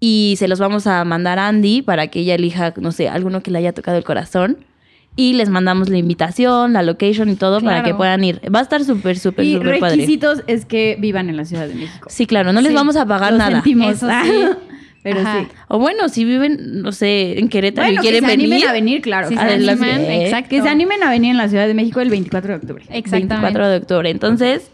y se los vamos a mandar a Andy para que ella elija, no sé, alguno que le haya tocado el corazón. Y les mandamos la invitación, la location y todo para que puedan ir. Va a estar súper, súper, súper padre. requisitos es que vivan en la Ciudad de México. Sí, claro, no les Sí, vamos a pagar nada. sentimos. Eso sí. Pero Ajá. sí. O bueno, si viven, no sé, en Querétaro Bueno, y quieren que se venir. animen a venir, claro. Si se Eh, exacto. Que se animen a venir en la Ciudad de México el 24 de octubre. Exactamente. 24 de octubre. Entonces,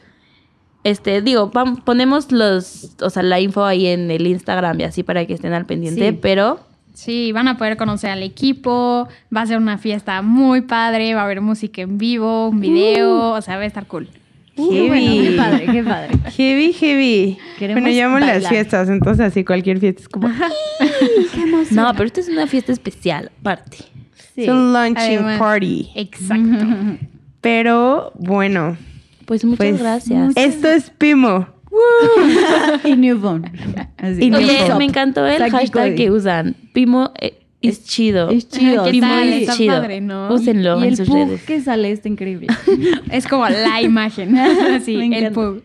este, digo, ponemos los, o sea, la info ahí en el Instagram y así para que estén al pendiente, Sí. pero Sí, van a poder conocer al equipo, va a ser una fiesta muy padre, va a haber música en vivo, un video, o sea, va a estar cool. Uh, Heavy. bueno, qué padre, qué padre. Heavy, heavy. Queremos bueno, llamo las fiestas, entonces así cualquier fiesta es como... no, pero esta es una fiesta especial, aparte. Es un launching Además- party. Exacto. Pero bueno, Pues muchas Pues, gracias. esto es Pimo. Y Newborn. Así. Y Oye, Newborn. me encantó el Saki hashtag Cody. que usan. Pimo eh, es chido. Es chido. ¿Qué Pimo tal? es Está chido. padre, ¿no? Úsenlo y en el sus pug redes. que sale está increíble. Es como la imagen. sí, Me el encanta. pug.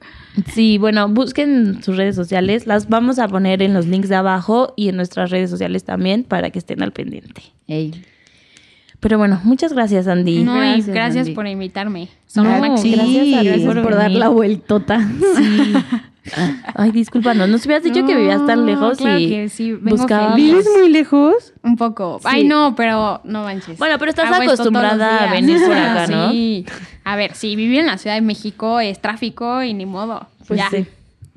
Sí, bueno, busquen sus redes sociales. Las vamos a poner en los links de abajo y en nuestras redes sociales también para que estén al pendiente. Ey. Pero bueno, muchas gracias, Andy. No, y Gracias, Andy. por invitarme. Son No, gracias Gracias por, dar venir. la vueltota. Ay, discúlpanos, nos hubieras dicho que vivías tan lejos claro y que sí. ¿Vives muy lejos? Un poco. Ay, no, pero no manches. Bueno, pero estás Hago acostumbrada a venir por acá, ¿no? Sí. A ver, si vivir en la Ciudad de México es tráfico y ni modo. Pues ya. sí.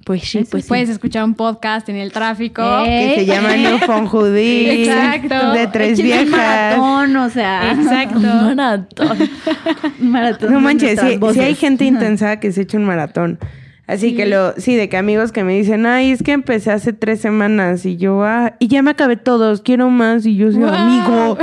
Pues sí, pues sí. Puedes escuchar un podcast en el tráfico. Eh, Que se llama New Phone Hoodie. Exacto. De tres viejas. maratón, o sea. Exacto. Maratón. un maratón No manches, sí voces. hay gente intensa que se echa un maratón. Así que lo, sí, de que amigos que me dicen, ay, es que empecé hace tres semanas y yo, ah, y ya me acabé todos, quiero más. Y yo, Wow. amigo,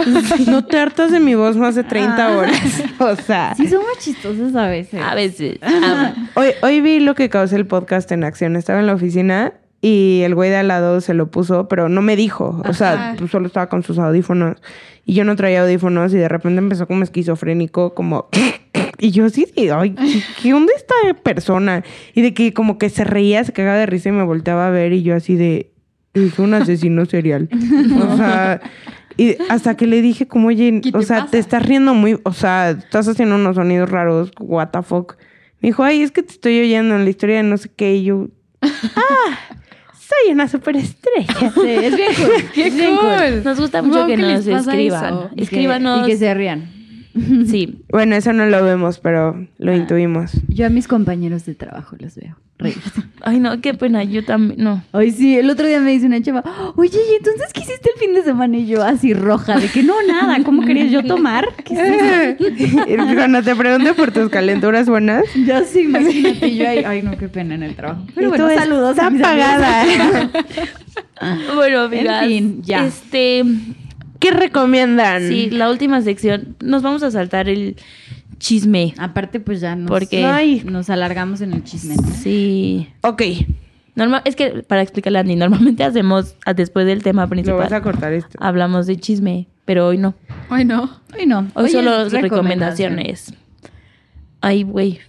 no te hartas de mi voz más de 30 Ah. horas. O sea, Sí, somos chistosos a veces. A veces. Ah, hoy, hoy vi lo que causó el podcast en acción. Estaba en la oficina y el güey de al lado se lo puso, pero no me dijo. O sea, Ajá. pues, solo estaba con sus audífonos y yo no traía audífonos y de repente empezó como esquizofrénico, como... Y yo sí, sí, ay, ¿qué- ¿qué onda esta persona? Y de que como que se reía, se cagaba de risa y me volteaba a ver y yo así de... Es un asesino serial. O sea... Y hasta que le dije como, oye, ¿Qué o sea, pasa? te estás riendo muy... O sea, estás haciendo unos sonidos raros, what the fuck. Me dijo, ay, es que te estoy oyendo en la historia de no sé qué. Y yo, ah, soy una superestrella. Sí, es bien cool. ¡Qué es bien cool! Nos gusta mucho Wow, que ¿qué nos escriban. que- Escríbanos. Y que se rían. Sí. Bueno, eso no lo vemos, pero lo Ah. intuimos. Yo a mis compañeros de trabajo los veo reírse. Ay, no, qué pena. Yo también. No. Ay, sí, el otro día me dice una chava, oye, ¿y entonces qué hiciste el fin de semana? Y yo así roja, de que no, nada, ¿cómo querías yo tomar? ¿Qué es eso? Cuando te pregunte por tus calenturas buenas, Ya sí, imagínate, y yo ahí, ay, no, qué pena en el trabajo. Pero Y bueno, tú, saludos está a mis amigos apagada. Bueno, fin, ya. Este. ¿Qué recomiendan? Sí, la última sección. Nos vamos a saltar el chisme. Aparte, pues ya nos, Porque- Ay. nos alargamos en el chisme, ¿no? Sí. Ok, Normal, es que para explicarle a Andy, normalmente hacemos después del tema lo principal. vas a cortar esto. Hablamos de chisme, pero hoy no. Ay, no. Hoy no. Hoy, es solo recomendaciones. Ay, güey.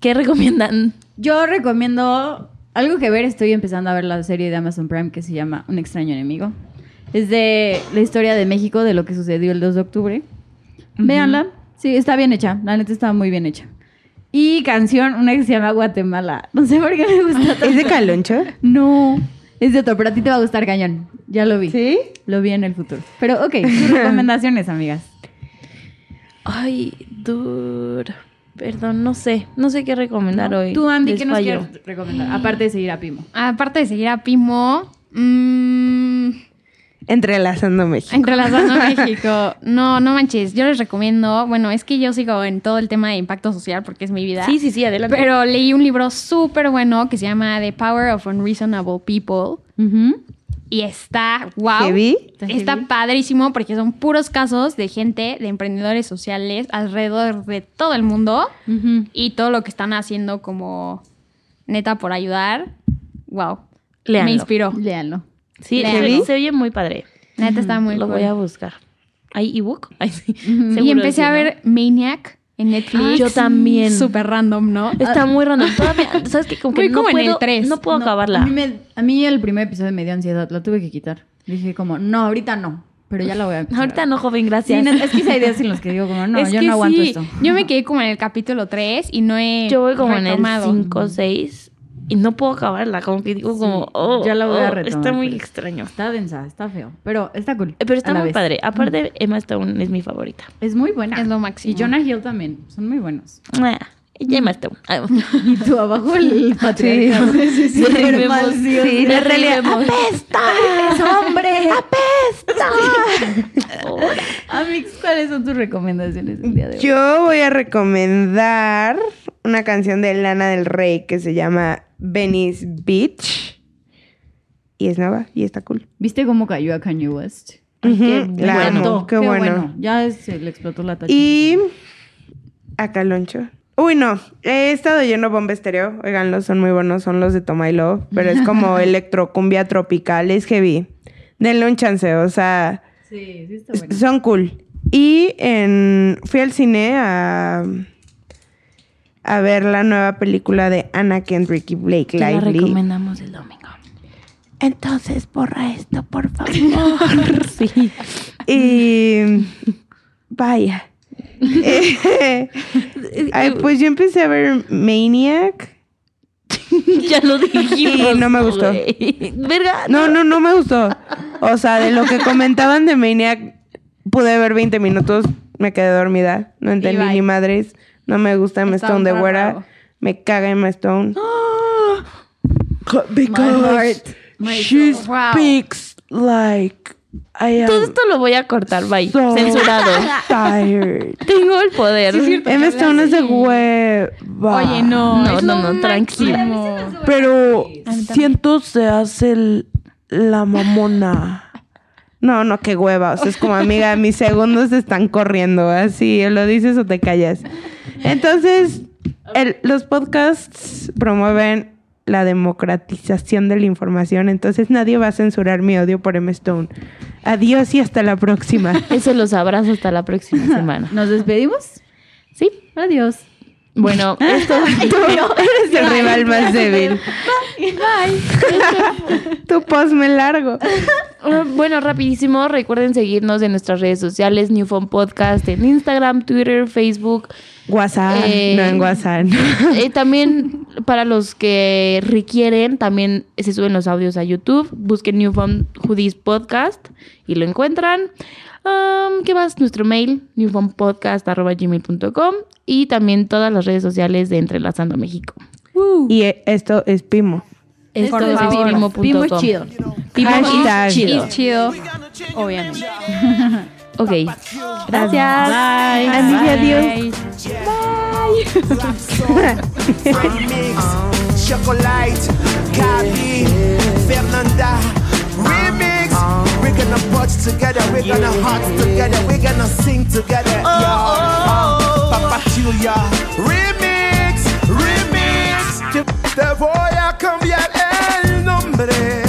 ¿Qué recomiendan? Yo recomiendo algo que ver. Estoy empezando a ver la serie de Amazon Prime que se llama Un extraño enemigo. Es de la historia de México, de lo que sucedió el 2 de octubre. Véanla. Sí, está bien hecha. La neta está muy bien hecha. Y canción, una que se llama Guatemala. No sé por qué me gusta tanto. ¿Es de Caloncho? No, es de otro, pero a ti te va a gustar cañón. Ya lo vi. ¿Sí? Lo vi en el futuro. Pero ok, tus recomendaciones, amigas. Ay, dude. Perdón, no sé. No sé qué recomendar hoy. Tú, Andy, Les ¿qué nos fallo. quieres recomendar? Aparte de seguir a Pimo. Aparte de seguir a Pimo, mm, Entrelazando México. entrelazando México. No, no manches. Yo les recomiendo. Bueno, es que yo sigo en todo el tema de impacto social porque es mi vida. Sí, sí, sí, adelante. Pero leí un libro súper bueno que se llama The Power of Unreasonable People. Y está, wow. Heavy. Está, heavy. padrísimo porque son puros casos de gente, de emprendedores sociales alrededor de todo el mundo y todo lo que están haciendo como neta por ayudar. Wow. Léanlo. Me inspiró. Léanlo. Sí, se, se oye muy padre. Neta está muy Lo cool. voy a buscar. ¿Hay ebook? Ay, sí. Y empecé a ¿no? ver Maniac en Netflix. Ah, yo también. Súper random, ¿no? Está muy random. Todavía, ¿sabes qué? Como que no como en el puedo, tres. No puedo No, acabarla. A mí, me- a mí el primer episodio me dio ansiedad, lo tuve que quitar. Dije como, no, ahorita no, pero ya la voy a empezar Ahorita no, joven, Sí, gracias. no, es que hay ideas en los que digo como, no, Es yo que no aguanto sí. esto. Yo me quedé como en el capítulo 3 y no he Yo voy como en el retomado. 5 o 6 y no puedo acabarla. Como que digo como, oh, ya la voy a oh, retomar, Está muy extraño. Está densa, está feo, pero está cool. Eh, Pero está muy vez. padre. Aparte, Emma Stone es mi favorita. Es muy buena. Es lo máximo. Y Jonah Hill también, son muy buenos. Mua. Y Emma Stone. Ay, Y tú abajo el patriarcado. Sí, sí, sí. Sí, derribemos. ¡Apesta! ¡Es hombre! ¡Apesta! Amix, ¿cuáles son tus recomendaciones el día de hoy? Yo voy a recomendar una canción de Lana del Rey que se llama Venice Beach. Y es nueva y está cool. ¿Viste cómo cayó a Kanye West? Ujú, qué la bueno, amo, qué, bueno. Ya se le explotó la tacha. Y a Caloncho. Uy, no. He estado yendo a Bomba Estéreo. Oiganlo, son muy buenos. Son los de Toma y Love. Pero es como electrocumbia tropical. Es heavy. Denle un chance. O sea, Sí, sí está bueno. son cool. Y en, fui al cine a, a ver la nueva película de Anna Kendrick y Blake Te la Lively. recomendamos el domingo. Entonces, borra esto, por favor. Sí. Y vaya. Eh, ay, pues yo empecé a ver Maniac. ya lo dijimos. Y no me gustó. Verga. No, no, no me gustó. O sea, de lo que comentaban de Maniac, pude ver 20 minutos, me quedé dormida. No entendí ni madres. No me gusta Emma Stone de güera. Me caga Emma Stone. My heart, my she. Wow. speaks like am Todo esto lo voy a cortar, bye. so Censurado. tired. Tengo el poder. Emma Stone es de hueva. Oye, no. No, es no, no, tranquila. Pero siento se hace el- la mamona. No, no, qué hueva. O sea, es como, amiga, mis segundos están corriendo. Así, lo dices o te callas. Entonces, el- los podcasts promueven la democratización de la información. Entonces, nadie va a censurar mi odio por M. Stone. Adiós y hasta la próxima. Eso los abrazo hasta la próxima semana. ¿Nos despedimos? Sí. Adiós. Bueno, esto Tú eres el rival más débil. Bye. Tu post me largo. Ah, Bueno, rapidísimo, recuerden seguirnos en nuestras redes sociales, New Phone Podcast, en Instagram, Twitter, Facebook. WhatsApp, Eh, no en WhatsApp. Eh, también para los que requieren, también se suben los audios a YouTube. Busquen New Phone Hoodies Podcast y lo encuentran. Um, ¿Qué más? Nuestro mail, newphonepodcast.gmail.com y también todas las redes sociales de Entrelazando México. y esto es Pimo. Esto Por es pimo.com. Pimo es chido. Pimo es chido. Es chido, obviamente. Ok. Gracias. Bye. Adiós. Chocolate, Gabi, Fernanda, Remix. We're gonna punch together, we're gonna heart together, we're gonna sing together. yeah. Uh, Papa Julia, Remix, Remix. Te voy a cambiar el nombre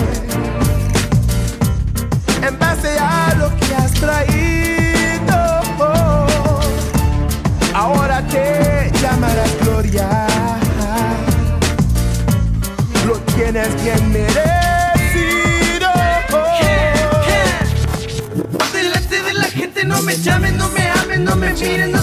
me llamen, no me amen, no me miren,